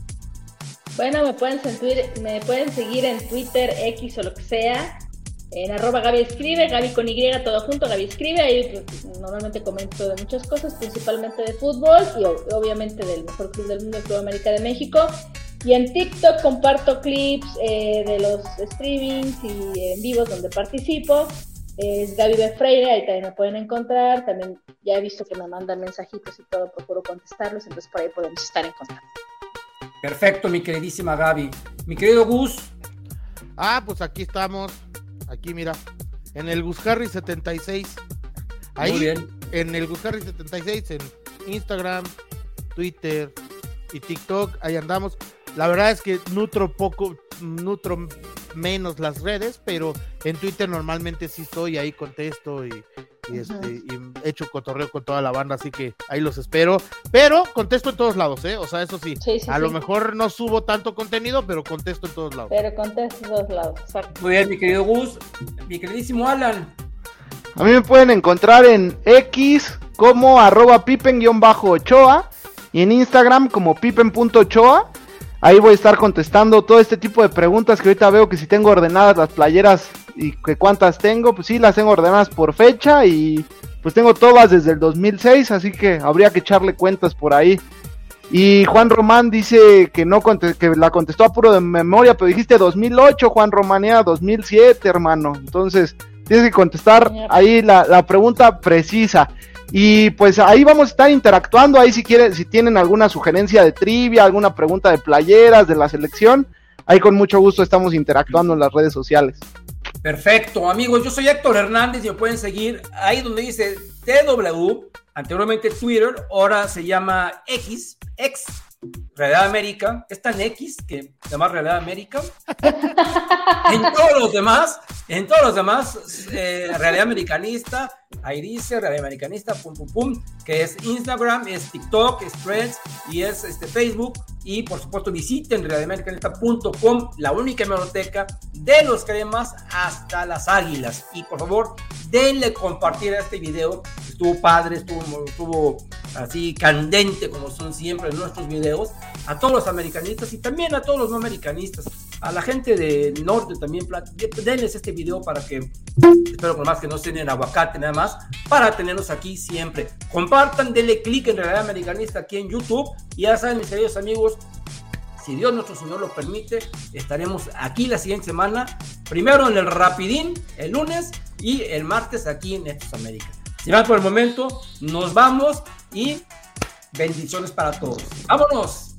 Bueno, me pueden, sentir, me pueden seguir en Twitter, X o lo que sea, en arroba Gaby Escribe, Gaby con Y, todo junto, Gaby Escribe, ahí pues, normalmente comento de muchas cosas, principalmente de fútbol y obviamente del mejor club del mundo, el Club América de México. Y en TikTok comparto clips eh, de los streamings y en vivos donde participo. Es Gaby B. Freire, ahí también me pueden encontrar. También ya he visto que me mandan mensajitos y todo, procuro contestarlos, entonces por ahí podemos estar en contacto. Perfecto, mi queridísima Gaby. Mi querido Gus. Ah, pues aquí estamos. Aquí, mira. En el Guscarri 76. Ahí, Muy bien. en el Guscarri 76, en Instagram, Twitter y TikTok, ahí andamos. La verdad es que nutro poco, nutro menos las redes, pero en Twitter normalmente sí estoy, ahí contesto y, y este, y echo cotorreo con toda la banda, así que ahí los espero. Pero contesto en todos lados, ¿eh? O sea, eso sí, Sí, sí, a sí. lo mejor no subo tanto contenido, pero contesto en todos lados. Pero contesto en todos lados, exacto. Muy bien, mi querido Gus. Mi queridísimo Alan. A mí me pueden encontrar en X como arroba pipen-ochoa y en Instagram como pipen.ochoa. Ahí voy a estar contestando todo este tipo de preguntas que ahorita veo que si tengo ordenadas las playeras y que cuántas tengo, pues sí, las tengo ordenadas por fecha y pues tengo todas desde el 2006, así que habría que echarle cuentas por ahí. Y Juan Román dice que no que la contestó a puro de memoria, pero dijiste 2008, Juan Román era 2007, hermano. Entonces, tienes que contestar ahí la, la pregunta precisa. Y pues ahí vamos a estar interactuando, ahí si quieren, si tienen alguna sugerencia de trivia, alguna pregunta de playeras, de la selección, ahí con mucho gusto estamos interactuando en las redes sociales. Perfecto, amigos. Yo soy Héctor Hernández y me pueden seguir ahí donde dice TW, anteriormente Twitter, ahora se llama X, X, Realidad América. Es tan X que se llama Realidad América. en todos los demás, en todos los demás, eh, Realidad Americanista, ahí dice Realidad Americanista, pum, pum, pum, que es Instagram, es TikTok, es Threads y es este, Facebook. Y por supuesto visiten realidadamericanista.com, la única biblioteca de los cremas hasta las águilas. Y por favor, denle compartir a este video. Estuvo padre, estuvo así candente como son siempre nuestros videos. A todos los americanistas y también a todos los no americanistas. A la gente del norte también, denles este video para que, espero con más que no estén en aguacate nada más, para tenernos aquí siempre. Compartan, denle clic en Realidad Americanista aquí en YouTube. Y ya saben, mis queridos amigos, si Dios nuestro Señor lo permite, estaremos aquí la siguiente semana. Primero en el Rapidín, el lunes, y el martes aquí en Estos América. Sin más por el momento, nos vamos y bendiciones para todos. ¡Vámonos!